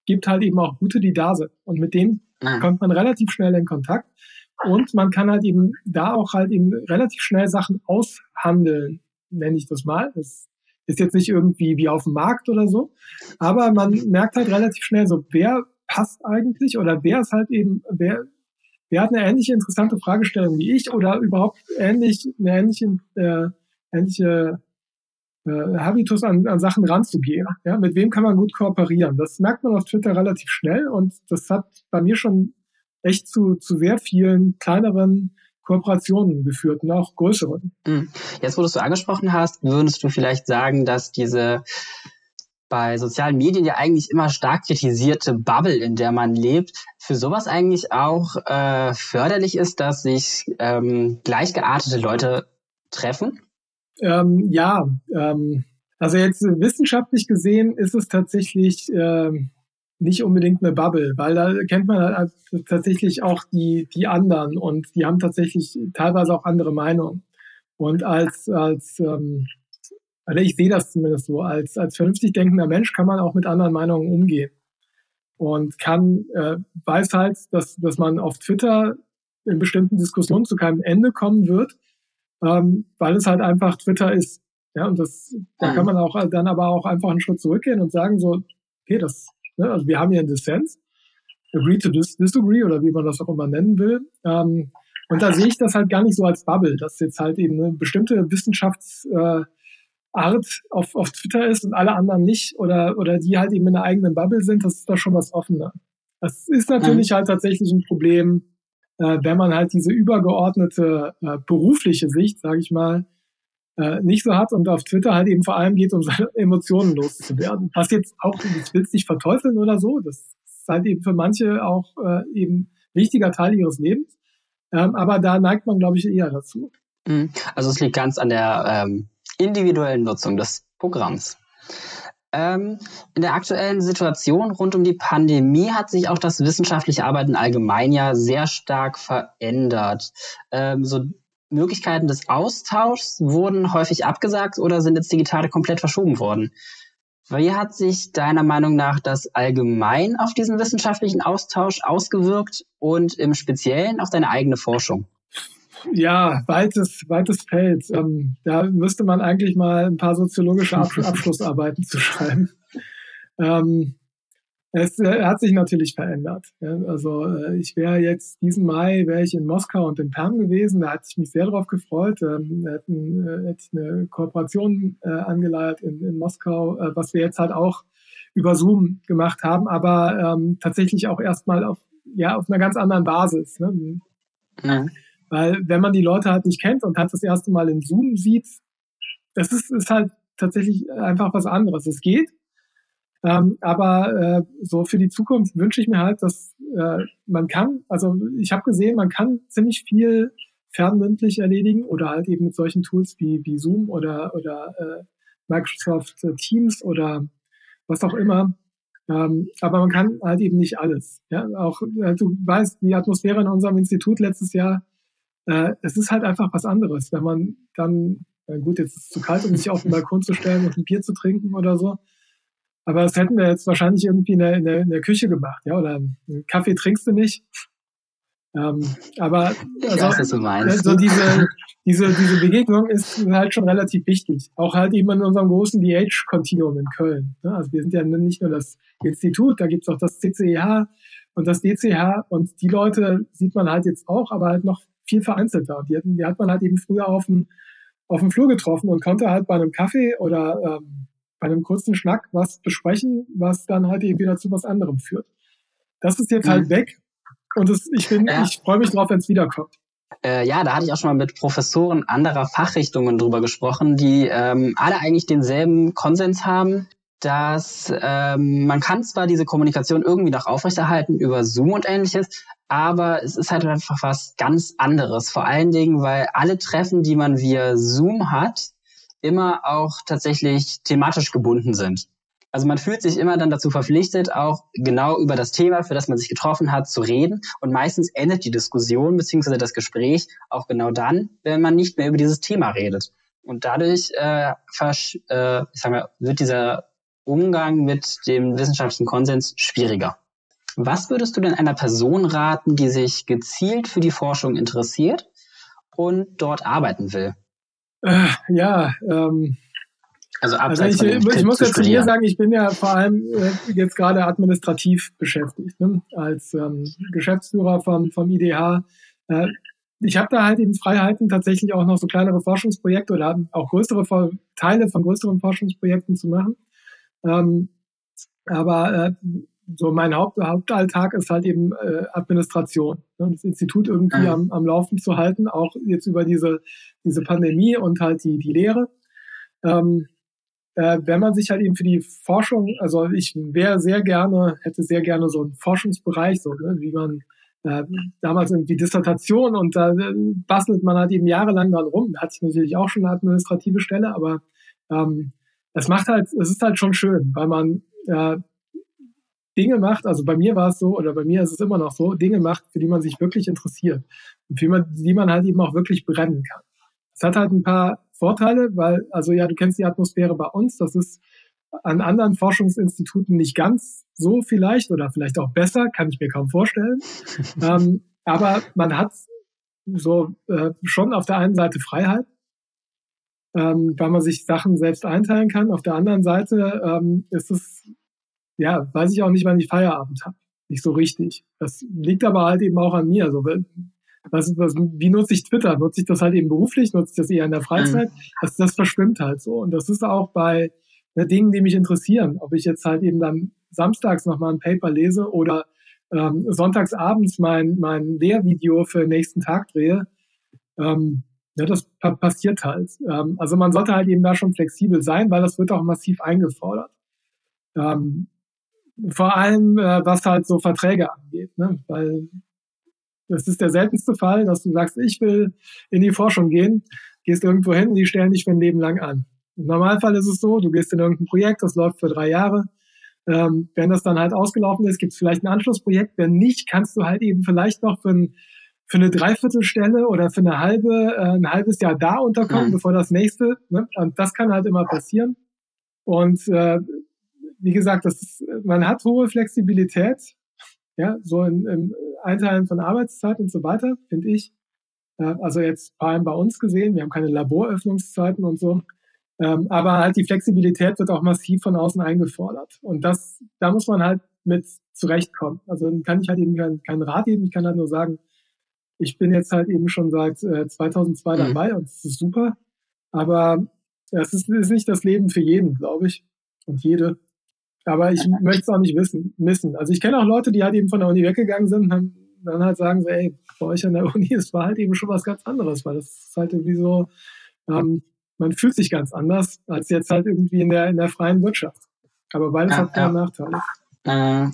gibt halt eben auch gute, die da sind. Und mit denen mhm. kommt man relativ schnell in Kontakt. Und man kann halt eben da auch halt eben relativ schnell Sachen aushandeln, nenne ich das mal. Das ist jetzt nicht irgendwie wie auf dem Markt oder so. Aber man merkt halt relativ schnell so, wer passt eigentlich oder wer ist halt eben, wer, wer hat eine ähnliche interessante Fragestellung wie ich oder überhaupt ähnlich, eine ähnliche, äh, ähnliche äh, Habitus an, an Sachen ranzugehen. Ja, mit wem kann man gut kooperieren? Das merkt man auf Twitter relativ schnell und das hat bei mir schon echt zu, zu sehr vielen kleineren Kooperationen geführt und auch größeren. Hm. Jetzt, wo du es so angesprochen hast, würdest du vielleicht sagen, dass diese bei sozialen Medien ja eigentlich immer stark kritisierte Bubble, in der man lebt, für sowas eigentlich auch äh, förderlich ist, dass sich ähm, gleichgeartete Leute treffen? Ähm, ja, ähm, also jetzt wissenschaftlich gesehen ist es tatsächlich ähm, nicht unbedingt eine Bubble, weil da kennt man halt tatsächlich auch die, die anderen und die haben tatsächlich teilweise auch andere Meinungen. Und als, als ähm, also ich sehe das zumindest so, als, als vernünftig denkender Mensch kann man auch mit anderen Meinungen umgehen. Und kann, äh, weiß halt, dass, dass man auf Twitter in bestimmten Diskussionen zu keinem Ende kommen wird, ähm, weil es halt einfach Twitter ist. Ja, und das, da kann man auch dann aber auch einfach einen Schritt zurückgehen und sagen so, okay, das, ne, also wir haben hier einen Dissens, agree to dis disagree oder wie man das auch immer nennen will. Ähm, und da sehe ich das halt gar nicht so als Bubble, dass jetzt halt eben eine bestimmte Wissenschafts, äh, auf, auf Twitter ist und alle anderen nicht oder, oder die halt eben in einer eigenen Bubble sind, das ist da schon was offener. Das ist natürlich mhm. halt tatsächlich ein Problem, äh, wenn man halt diese übergeordnete äh, berufliche Sicht, sage ich mal, äh, nicht so hat und auf Twitter halt eben vor allem geht, um seine Emotionen loszuwerden. Was jetzt auch, ich will es nicht verteufeln oder so, das ist halt eben für manche auch äh, eben wichtiger Teil ihres Lebens. Ähm, aber da neigt man, glaube ich, eher dazu. Mhm. Also es liegt ganz an der ähm, individuellen Nutzung des Programms. Ähm, in der aktuellen Situation rund um die Pandemie hat sich auch das wissenschaftliche Arbeiten allgemein ja sehr stark verändert. Ähm, so Möglichkeiten des Austauschs wurden häufig abgesagt oder sind ins Digitale komplett verschoben worden. Wie hat sich deiner Meinung nach das allgemein auf diesen wissenschaftlichen Austausch ausgewirkt und im Speziellen auf deine eigene Forschung? Ja, weites, weites Feld. Ähm, da müsste man eigentlich mal ein paar soziologische Ab Abschlussarbeiten zu schreiben. Ähm, es äh, hat sich natürlich verändert. Ja, also äh, ich wäre jetzt diesen Mai wäre ich in Moskau und in Perm gewesen. Da hatte ich mich sehr darauf gefreut. Ähm, wir hätten, äh, hätte eine Kooperation äh, angeleiert in, in Moskau, was wir jetzt halt auch über Zoom gemacht haben, aber ähm, tatsächlich auch erstmal auf ja auf einer ganz anderen Basis. Ne? Ja. Weil wenn man die Leute halt nicht kennt und halt das erste Mal in Zoom sieht, das ist, ist halt tatsächlich einfach was anderes. Es geht. Ähm, aber äh, so für die Zukunft wünsche ich mir halt, dass äh, man kann, also ich habe gesehen, man kann ziemlich viel fernmündlich erledigen oder halt eben mit solchen Tools wie, wie Zoom oder, oder äh, Microsoft Teams oder was auch immer. Ähm, aber man kann halt eben nicht alles. Ja, auch äh, du weißt, die Atmosphäre in unserem Institut letztes Jahr äh, es ist halt einfach was anderes, wenn man dann, äh, gut, jetzt ist es zu kalt, um sich auf den Balkon zu stellen und ein Bier zu trinken oder so. Aber das hätten wir jetzt wahrscheinlich irgendwie in der, in der, in der Küche gemacht, ja, oder einen Kaffee trinkst du nicht. Ähm, aber also, weiß, also diese, diese, diese Begegnung ist halt schon relativ wichtig. Auch halt eben in unserem großen DH-Kontinuum in Köln. Ne? Also wir sind ja nicht nur das Institut, da gibt's auch das CCEH und das DCH und die Leute sieht man halt jetzt auch, aber halt noch viel vereinzelter. Die, hatten, die hat man halt eben früher auf dem, auf dem Flur getroffen und konnte halt bei einem Kaffee oder ähm, bei einem kurzen Schnack was besprechen, was dann halt eben wieder zu was anderem führt. Das ist jetzt halt mhm. halt weg und das, ich bin, ja. ich freue mich drauf, wenn es wiederkommt. Äh, ja, da hatte ich auch schon mal mit Professoren anderer Fachrichtungen drüber gesprochen, die ähm, alle eigentlich denselben Konsens haben, dass ähm, man kann zwar diese Kommunikation irgendwie noch aufrechterhalten über Zoom und ähnliches, aber es ist halt einfach was ganz anderes. Vor allen Dingen, weil alle Treffen, die man via Zoom hat, immer auch tatsächlich thematisch gebunden sind. Also man fühlt sich immer dann dazu verpflichtet, auch genau über das Thema, für das man sich getroffen hat, zu reden. Und meistens endet die Diskussion bzw. das Gespräch auch genau dann, wenn man nicht mehr über dieses Thema redet. Und dadurch äh, versch äh, ich sag mal, wird dieser Umgang mit dem wissenschaftlichen Konsens schwieriger. Was würdest du denn einer Person raten, die sich gezielt für die Forschung interessiert und dort arbeiten will? Äh, ja, ähm, also, also ich, ich muss jetzt zu dir sagen, ich bin ja vor allem äh, jetzt gerade administrativ beschäftigt, ne? als ähm, Geschäftsführer vom, vom IDH. Äh, ich habe da halt eben Freiheiten, tatsächlich auch noch so kleinere Forschungsprojekte oder auch größere Teile von größeren Forschungsprojekten zu machen. Ähm, aber äh, so mein Haupt, Hauptalltag ist halt eben äh, Administration. Ne? Das Institut irgendwie am, am Laufen zu halten, auch jetzt über diese, diese Pandemie und halt die, die Lehre. Ähm, äh, wenn man sich halt eben für die Forschung, also ich wäre sehr gerne, hätte sehr gerne so einen Forschungsbereich, so ne, wie man äh, damals irgendwie Dissertation und da äh, bastelt man halt eben jahrelang dran rum. Da hat sich natürlich auch schon eine administrative Stelle, aber ähm, es macht halt, es ist halt schon schön, weil man äh, Dinge macht, also bei mir war es so, oder bei mir ist es immer noch so, Dinge macht, für die man sich wirklich interessiert und für die man halt eben auch wirklich brennen kann. Es hat halt ein paar Vorteile, weil, also ja, du kennst die Atmosphäre bei uns, das ist an anderen Forschungsinstituten nicht ganz so vielleicht oder vielleicht auch besser, kann ich mir kaum vorstellen. ähm, aber man hat so äh, schon auf der einen Seite Freiheit, ähm, weil man sich Sachen selbst einteilen kann. Auf der anderen Seite ähm, ist es ja, weiß ich auch nicht, wann ich Feierabend habe. Nicht so richtig. Das liegt aber halt eben auch an mir. Also, was, was, wie nutze ich Twitter? Nutze ich das halt eben beruflich? Nutze ich das eher in der Freizeit? Mhm. Das, das verschwimmt halt so. Und das ist auch bei ne, Dingen, die mich interessieren. Ob ich jetzt halt eben dann samstags nochmal ein Paper lese oder ähm, sonntags abends mein, mein Lehrvideo für den nächsten Tag drehe. Ähm, ja, das pa passiert halt. Ähm, also man sollte halt eben da schon flexibel sein, weil das wird auch massiv eingefordert. Ähm, vor allem, äh, was halt so Verträge angeht, ne? weil das ist der seltenste Fall, dass du sagst, ich will in die Forschung gehen, gehst irgendwo hin, die stellen dich für ein Leben lang an. Im Normalfall ist es so, du gehst in irgendein Projekt, das läuft für drei Jahre. Ähm, wenn das dann halt ausgelaufen ist, gibt es vielleicht ein Anschlussprojekt. Wenn nicht, kannst du halt eben vielleicht noch für, ein, für eine Dreiviertelstelle oder für eine halbe, äh, ein halbes Jahr da unterkommen, mhm. bevor das nächste. Ne? Und das kann halt immer passieren. Und äh, wie gesagt, das ist, man hat hohe Flexibilität, ja, so im, im Einteilen von Arbeitszeit und so weiter, finde ich. Also jetzt vor allem bei uns gesehen, wir haben keine Laboröffnungszeiten und so. Ähm, aber halt die Flexibilität wird auch massiv von außen eingefordert. Und das, da muss man halt mit zurechtkommen. Also dann kann ich halt eben keinen kein Rat geben. Ich kann halt nur sagen, ich bin jetzt halt eben schon seit äh, 2002 mhm. dabei und es ist super. Aber es ist, ist nicht das Leben für jeden, glaube ich. Und jede. Aber ich möchte es auch nicht wissen, missen. Also ich kenne auch Leute, die halt eben von der Uni weggegangen sind und dann halt sagen so, ey, bei euch an der Uni, es war halt eben schon was ganz anderes, weil das ist halt irgendwie so, ähm, man fühlt sich ganz anders als jetzt halt irgendwie in der, in der freien Wirtschaft. Aber beides ja, hat Vor- ja. Nachteile. Äh,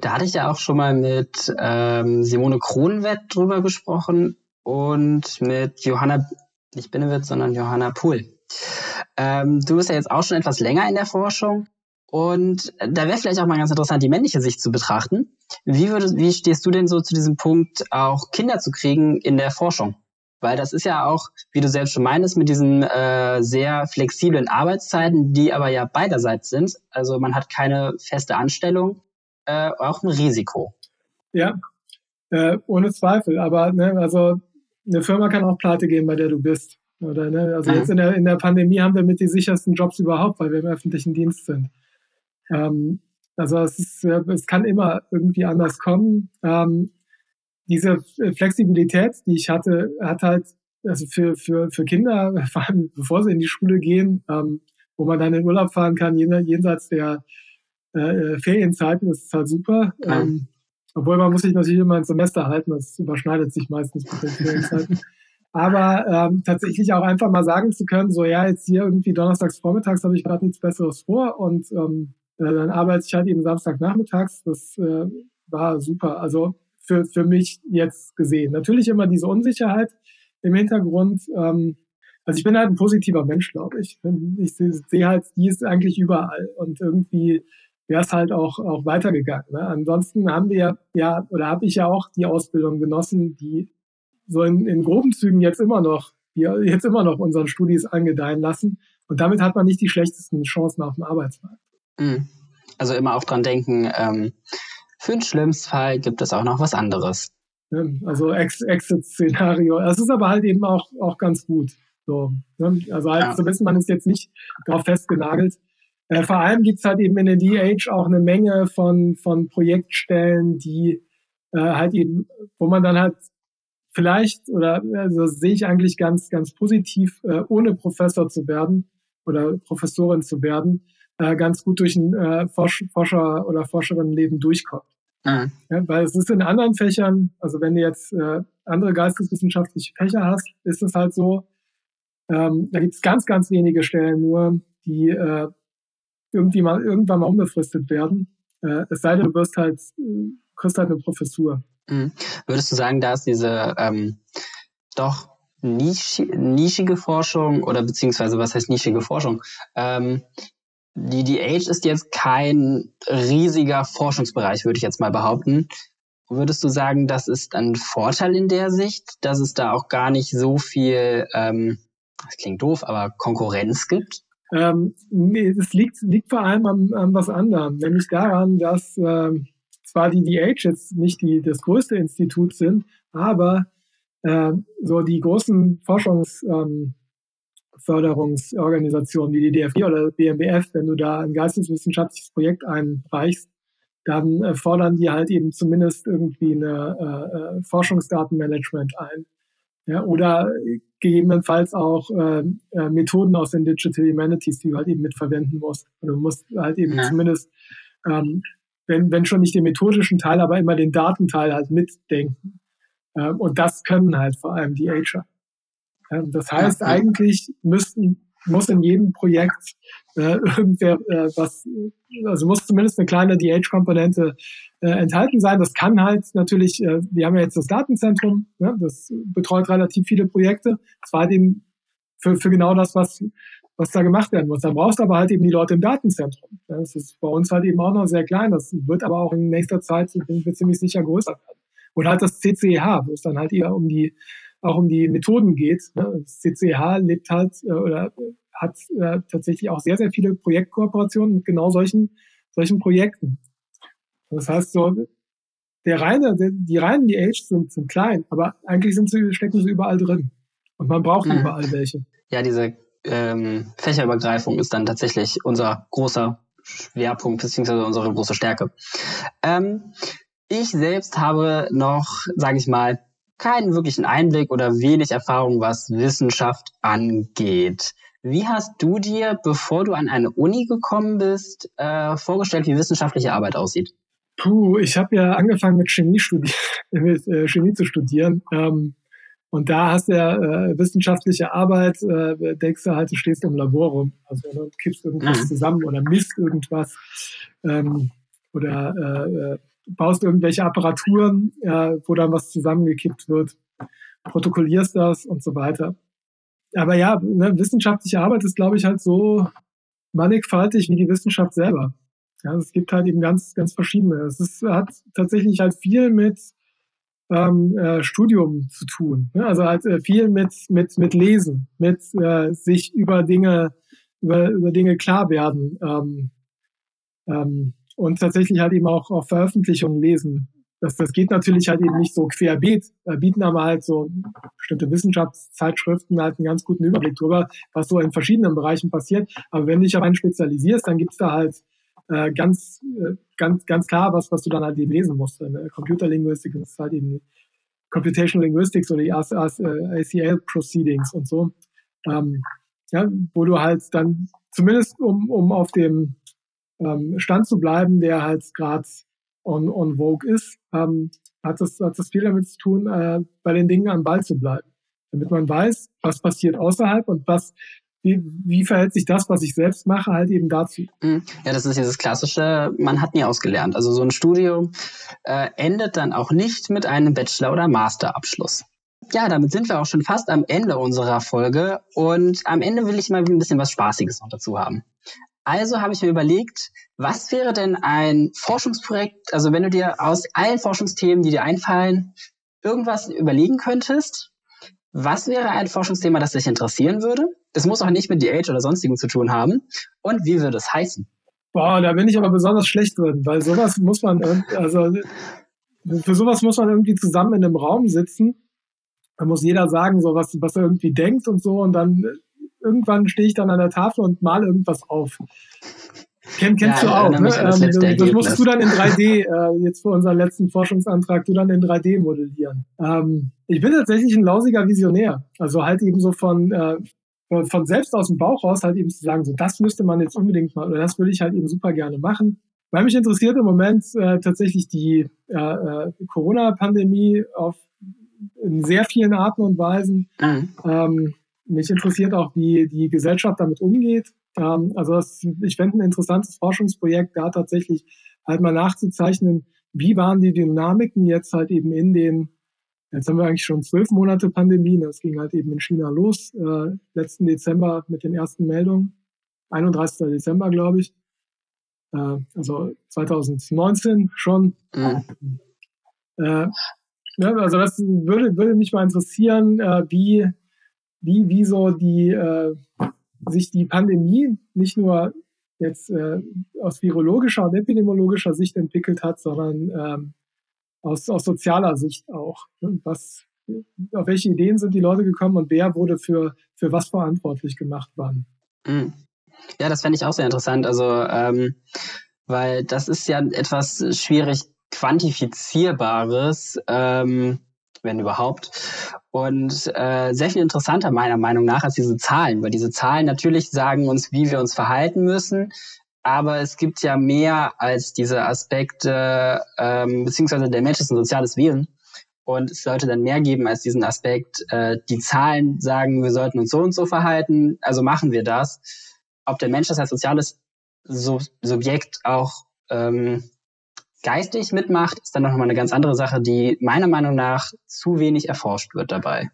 da hatte ich ja auch schon mal mit ähm, Simone Kronwett drüber gesprochen und mit Johanna, nicht Binnewitz, sondern Johanna Pohl. Ähm, du bist ja jetzt auch schon etwas länger in der Forschung. Und da wäre vielleicht auch mal ganz interessant, die männliche Sicht zu betrachten. Wie, würdest, wie stehst du denn so zu diesem Punkt, auch Kinder zu kriegen in der Forschung? Weil das ist ja auch, wie du selbst schon meinst, mit diesen äh, sehr flexiblen Arbeitszeiten, die aber ja beiderseits sind. Also man hat keine feste Anstellung, äh, auch ein Risiko. Ja, äh, ohne Zweifel. Aber ne, also eine Firma kann auch pleite gehen, bei der du bist. Oder, ne? Also mhm. jetzt in der, in der Pandemie haben wir mit die sichersten Jobs überhaupt, weil wir im öffentlichen Dienst sind. Ähm, also es, ist, es kann immer irgendwie anders kommen. Ähm, diese Flexibilität, die ich hatte, hat halt also für, für, für Kinder, vor allem bevor sie in die Schule gehen, ähm, wo man dann in Urlaub fahren kann, jenseits der äh, Ferienzeiten, das ist halt super. Ja. Ähm, obwohl man muss sich natürlich immer ein Semester halten, das überschneidet sich meistens mit den Ferienzeiten. Aber ähm, tatsächlich auch einfach mal sagen zu können, so ja, jetzt hier irgendwie donnerstags vormittags habe ich gerade nichts Besseres vor und ähm, äh, dann arbeite ich halt eben Samstagnachmittags. Das äh, war super. Also für, für mich jetzt gesehen. Natürlich immer diese Unsicherheit im Hintergrund. Ähm, also ich bin halt ein positiver Mensch, glaube ich. Ich sehe seh halt, die ist eigentlich überall. Und irgendwie wäre es halt auch, auch weitergegangen. Ne? Ansonsten haben wir ja, oder habe ich ja auch die Ausbildung genossen, die so in, in groben Zügen jetzt immer noch, die jetzt immer noch unseren Studis angedeihen lassen. Und damit hat man nicht die schlechtesten Chancen auf dem Arbeitsmarkt. Mhm. Also immer auch dran denken, ähm, für den schlimmsten Fall gibt es auch noch was anderes. Also Exit-Szenario. Das ist aber halt eben auch, auch ganz gut. So, ne? Also halt ja. so wissen, man ist jetzt nicht darauf festgenagelt. Äh, vor allem gibt es halt eben in der DH auch eine Menge von, von Projektstellen, die äh, halt eben, wo man dann halt vielleicht, oder also sehe ich eigentlich ganz, ganz positiv, äh, ohne Professor zu werden oder Professorin zu werden, äh, ganz gut durch ein äh, Forsch Forscher- oder Forscherinnenleben durchkommt. Mhm. Ja, weil es ist in anderen Fächern, also wenn du jetzt äh, andere geisteswissenschaftliche Fächer hast, ist es halt so, ähm, da gibt es ganz, ganz wenige Stellen nur, die äh, irgendwie mal irgendwann mal unbefristet werden. Äh, es sei denn, du wirst halt, äh, kriegst halt eine Professur. Mhm. Würdest du sagen, da ist diese ähm, doch nisch nischige Forschung oder beziehungsweise was heißt nischige Forschung? Ähm, Age ist jetzt kein riesiger Forschungsbereich, würde ich jetzt mal behaupten. Würdest du sagen, das ist ein Vorteil in der Sicht, dass es da auch gar nicht so viel, ähm, das klingt doof, aber Konkurrenz gibt? Ähm, nee, es liegt, liegt vor allem an, an was anderem, nämlich daran, dass ähm, zwar die DH jetzt nicht die, das größte Institut sind, aber äh, so die großen Forschungsförderungsorganisationen ähm, wie die DFG oder BMBF, wenn du da ein geisteswissenschaftliches Projekt einreichst, dann äh, fordern die halt eben zumindest irgendwie eine äh, äh Forschungsdatenmanagement ein. Ja, oder gegebenenfalls auch äh, äh, Methoden aus den Digital Humanities, die du halt eben mitverwenden musst. du musst halt eben ja. zumindest, ähm, wenn, wenn schon nicht den methodischen Teil, aber immer den Datenteil halt mitdenken. Ähm, und das können halt vor allem die HR. Das heißt, eigentlich müssten, muss in jedem Projekt äh, irgendwer äh, was, also muss zumindest eine kleine DH-Komponente äh, enthalten sein. Das kann halt natürlich, äh, wir haben ja jetzt das Datenzentrum, ne, das betreut relativ viele Projekte. Das war halt eben für, für genau das, was, was da gemacht werden muss. Da brauchst du aber halt eben die Leute im Datenzentrum. Das ist bei uns halt eben auch noch sehr klein. Das wird aber auch in nächster Zeit, bin ich mir ziemlich sicher, größer werden. Und halt das CCH, wo es dann halt eher um die, auch um die Methoden geht. Ne. CCH lebt halt, äh, oder hat äh, tatsächlich auch sehr, sehr viele Projektkooperationen mit genau solchen, solchen Projekten. Das heißt, so, der reine, die reinen DH sind, sind klein, aber eigentlich sind sie, stecken sie überall drin. Und man braucht mhm. überall welche. Ja, diese ähm, Fächerübergreifung ist dann tatsächlich unser großer Schwerpunkt beziehungsweise unsere große Stärke. Ähm, ich selbst habe noch, sage ich mal, keinen wirklichen Einblick oder wenig Erfahrung, was Wissenschaft angeht. Wie hast du dir, bevor du an eine Uni gekommen bist, äh, vorgestellt, wie wissenschaftliche Arbeit aussieht? Puh, ich habe ja angefangen mit Chemie, mit, äh, Chemie zu studieren. Ähm, und da hast du ja äh, wissenschaftliche Arbeit, äh, denkst du halt, du stehst im Labor rum. Also du kippst irgendwas mhm. zusammen oder misst irgendwas ähm, oder äh, äh, baust irgendwelche Apparaturen, äh, wo dann was zusammengekippt wird, protokollierst das und so weiter aber ja, ne, wissenschaftliche Arbeit ist, glaube ich, halt so mannigfaltig wie die Wissenschaft selber. Ja, es gibt halt eben ganz, ganz verschiedene. Es ist, hat tatsächlich halt viel mit ähm, äh, Studium zu tun. Ne? Also halt äh, viel mit, mit, mit Lesen, mit äh, sich über Dinge, über, über Dinge klar werden. Ähm, ähm, und tatsächlich halt eben auch auf Veröffentlichungen lesen das, das geht natürlich halt eben nicht so querbeet, äh, bieten aber halt so bestimmte Wissenschaftszeitschriften halt einen ganz guten Überblick darüber, was so in verschiedenen Bereichen passiert. Aber wenn du dich auf einen spezialisierst, dann gibt's da halt äh, ganz, äh, ganz, ganz klar was, was du dann halt eben lesen musst. Ne? Computerlinguistik, das ist halt eben Computational Linguistics oder die ACL Proceedings und so. Ähm, ja, wo du halt dann zumindest um, um auf dem ähm, Stand zu bleiben, der halt gerade on, on Vogue ist, ähm, hat, das, hat das viel damit zu tun, äh, bei den Dingen am Ball zu bleiben. Damit man weiß, was passiert außerhalb und was, wie, wie verhält sich das, was ich selbst mache, halt eben dazu. Mhm. Ja, das ist dieses klassische, man hat nie ausgelernt. Also so ein Studium äh, endet dann auch nicht mit einem Bachelor- oder Masterabschluss. Ja, damit sind wir auch schon fast am Ende unserer Folge und am Ende will ich mal ein bisschen was Spaßiges noch dazu haben. Also habe ich mir überlegt, was wäre denn ein Forschungsprojekt, also wenn du dir aus allen Forschungsthemen, die dir einfallen, irgendwas überlegen könntest, was wäre ein Forschungsthema, das dich interessieren würde? Es muss auch nicht mit DH oder sonstigen zu tun haben. Und wie würde es heißen? Boah, da bin ich aber besonders schlecht drin, weil sowas muss man, also für sowas muss man irgendwie zusammen in einem Raum sitzen. Da muss jeder sagen, so was, was er irgendwie denkt und so. Und dann irgendwann stehe ich dann an der Tafel und male irgendwas auf. Kenn, kennst ja, du auch, ne? Das, ähm, das musst du dann in 3D, äh, jetzt für unseren letzten Forschungsantrag, du dann in 3D modellieren. Ähm, ich bin tatsächlich ein lausiger Visionär. Also halt eben so von, äh, von selbst aus dem Bauch raus halt eben zu sagen, so das müsste man jetzt unbedingt mal, oder das würde ich halt eben super gerne machen. Weil mich interessiert im Moment äh, tatsächlich die äh, äh, Corona-Pandemie auf in sehr vielen Arten und Weisen. Mhm. Ähm, mich interessiert auch, wie die Gesellschaft damit umgeht. Ähm, also das, ich fände ein interessantes Forschungsprojekt, da tatsächlich halt mal nachzuzeichnen, wie waren die Dynamiken jetzt halt eben in den, jetzt haben wir eigentlich schon zwölf Monate Pandemie, das ging halt eben in China los, äh, letzten Dezember mit den ersten Meldungen, 31. Dezember, glaube ich. Äh, also 2019 schon. Mhm. Äh, ne, also das würde, würde mich mal interessieren, äh, wie, wie, wie so die, äh, sich die Pandemie nicht nur jetzt äh, aus virologischer und epidemiologischer Sicht entwickelt hat, sondern ähm, aus, aus sozialer Sicht auch. Was, auf welche Ideen sind die Leute gekommen und wer wurde für, für was verantwortlich gemacht wann? Mhm. Ja, das fände ich auch sehr interessant. Also, ähm, weil das ist ja etwas schwierig quantifizierbares, ähm, wenn überhaupt. Und äh, sehr viel interessanter meiner Meinung nach als diese Zahlen, weil diese Zahlen natürlich sagen uns, wie wir uns verhalten müssen. Aber es gibt ja mehr als diese Aspekte, ähm, beziehungsweise der Mensch ist ein soziales Wesen. Und es sollte dann mehr geben als diesen Aspekt, äh, die Zahlen sagen, wir sollten uns so und so verhalten, also machen wir das. Ob der Mensch das als soziales Sub Subjekt auch ähm, geistig mitmacht, ist dann noch mal eine ganz andere Sache, die meiner Meinung nach zu wenig erforscht wird dabei.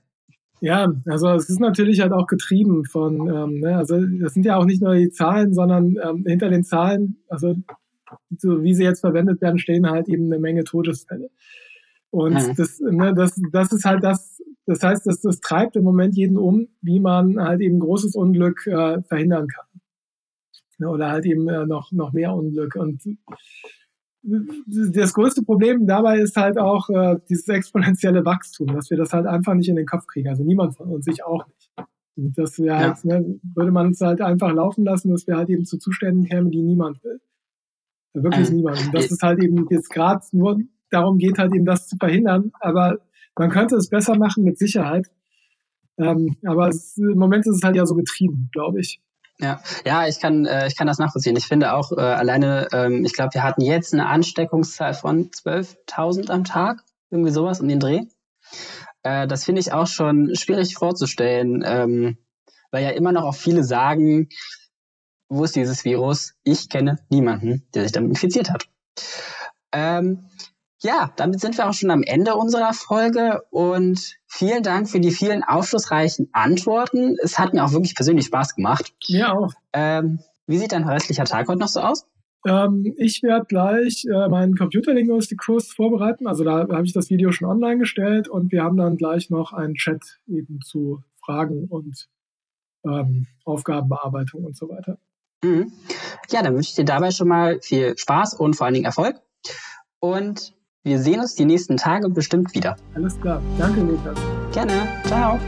Ja, also es ist natürlich halt auch getrieben von, ähm, ne, also das sind ja auch nicht nur die Zahlen, sondern ähm, hinter den Zahlen, also so wie sie jetzt verwendet werden, stehen halt eben eine Menge Todesfälle. Und mhm. das, ne, das, das ist halt das, das heißt, das, das treibt im Moment jeden um, wie man halt eben großes Unglück äh, verhindern kann. Ne, oder halt eben äh, noch, noch mehr Unglück. Und das größte Problem dabei ist halt auch äh, dieses exponentielle Wachstum, dass wir das halt einfach nicht in den Kopf kriegen. Also niemand von uns, ich auch nicht. Und das wir halt, ja. ne, würde man es halt einfach laufen lassen, dass wir halt eben zu Zuständen kämen, die niemand will. Wirklich ähm, niemand. Und das ist halt eben jetzt gerade nur darum geht halt eben das zu verhindern. Aber man könnte es besser machen mit Sicherheit. Ähm, aber es, im Moment ist es halt ja so getrieben, glaube ich. Ja, ja, ich kann, äh, ich kann das nachvollziehen. Ich finde auch äh, alleine, ähm, ich glaube, wir hatten jetzt eine Ansteckungszahl von 12.000 am Tag, irgendwie sowas um den Dreh. Äh, das finde ich auch schon schwierig vorzustellen, ähm, weil ja immer noch auch viele sagen, wo ist dieses Virus? Ich kenne niemanden, der sich damit infiziert hat. Ähm, ja, damit sind wir auch schon am Ende unserer Folge und vielen Dank für die vielen aufschlussreichen Antworten. Es hat mir auch wirklich persönlich Spaß gemacht. Mir auch. Ähm, wie sieht dein restlicher Tag heute noch so aus? Ähm, ich werde gleich äh, meinen Computerlinguistik-Kurs vorbereiten. Also da habe ich das Video schon online gestellt und wir haben dann gleich noch einen Chat eben zu Fragen und ähm, Aufgabenbearbeitung und so weiter. Mhm. Ja, dann wünsche ich dir dabei schon mal viel Spaß und vor allen Dingen Erfolg. Und wir sehen uns die nächsten Tage bestimmt wieder. Alles klar. Danke, Lukas. Gerne. Ciao.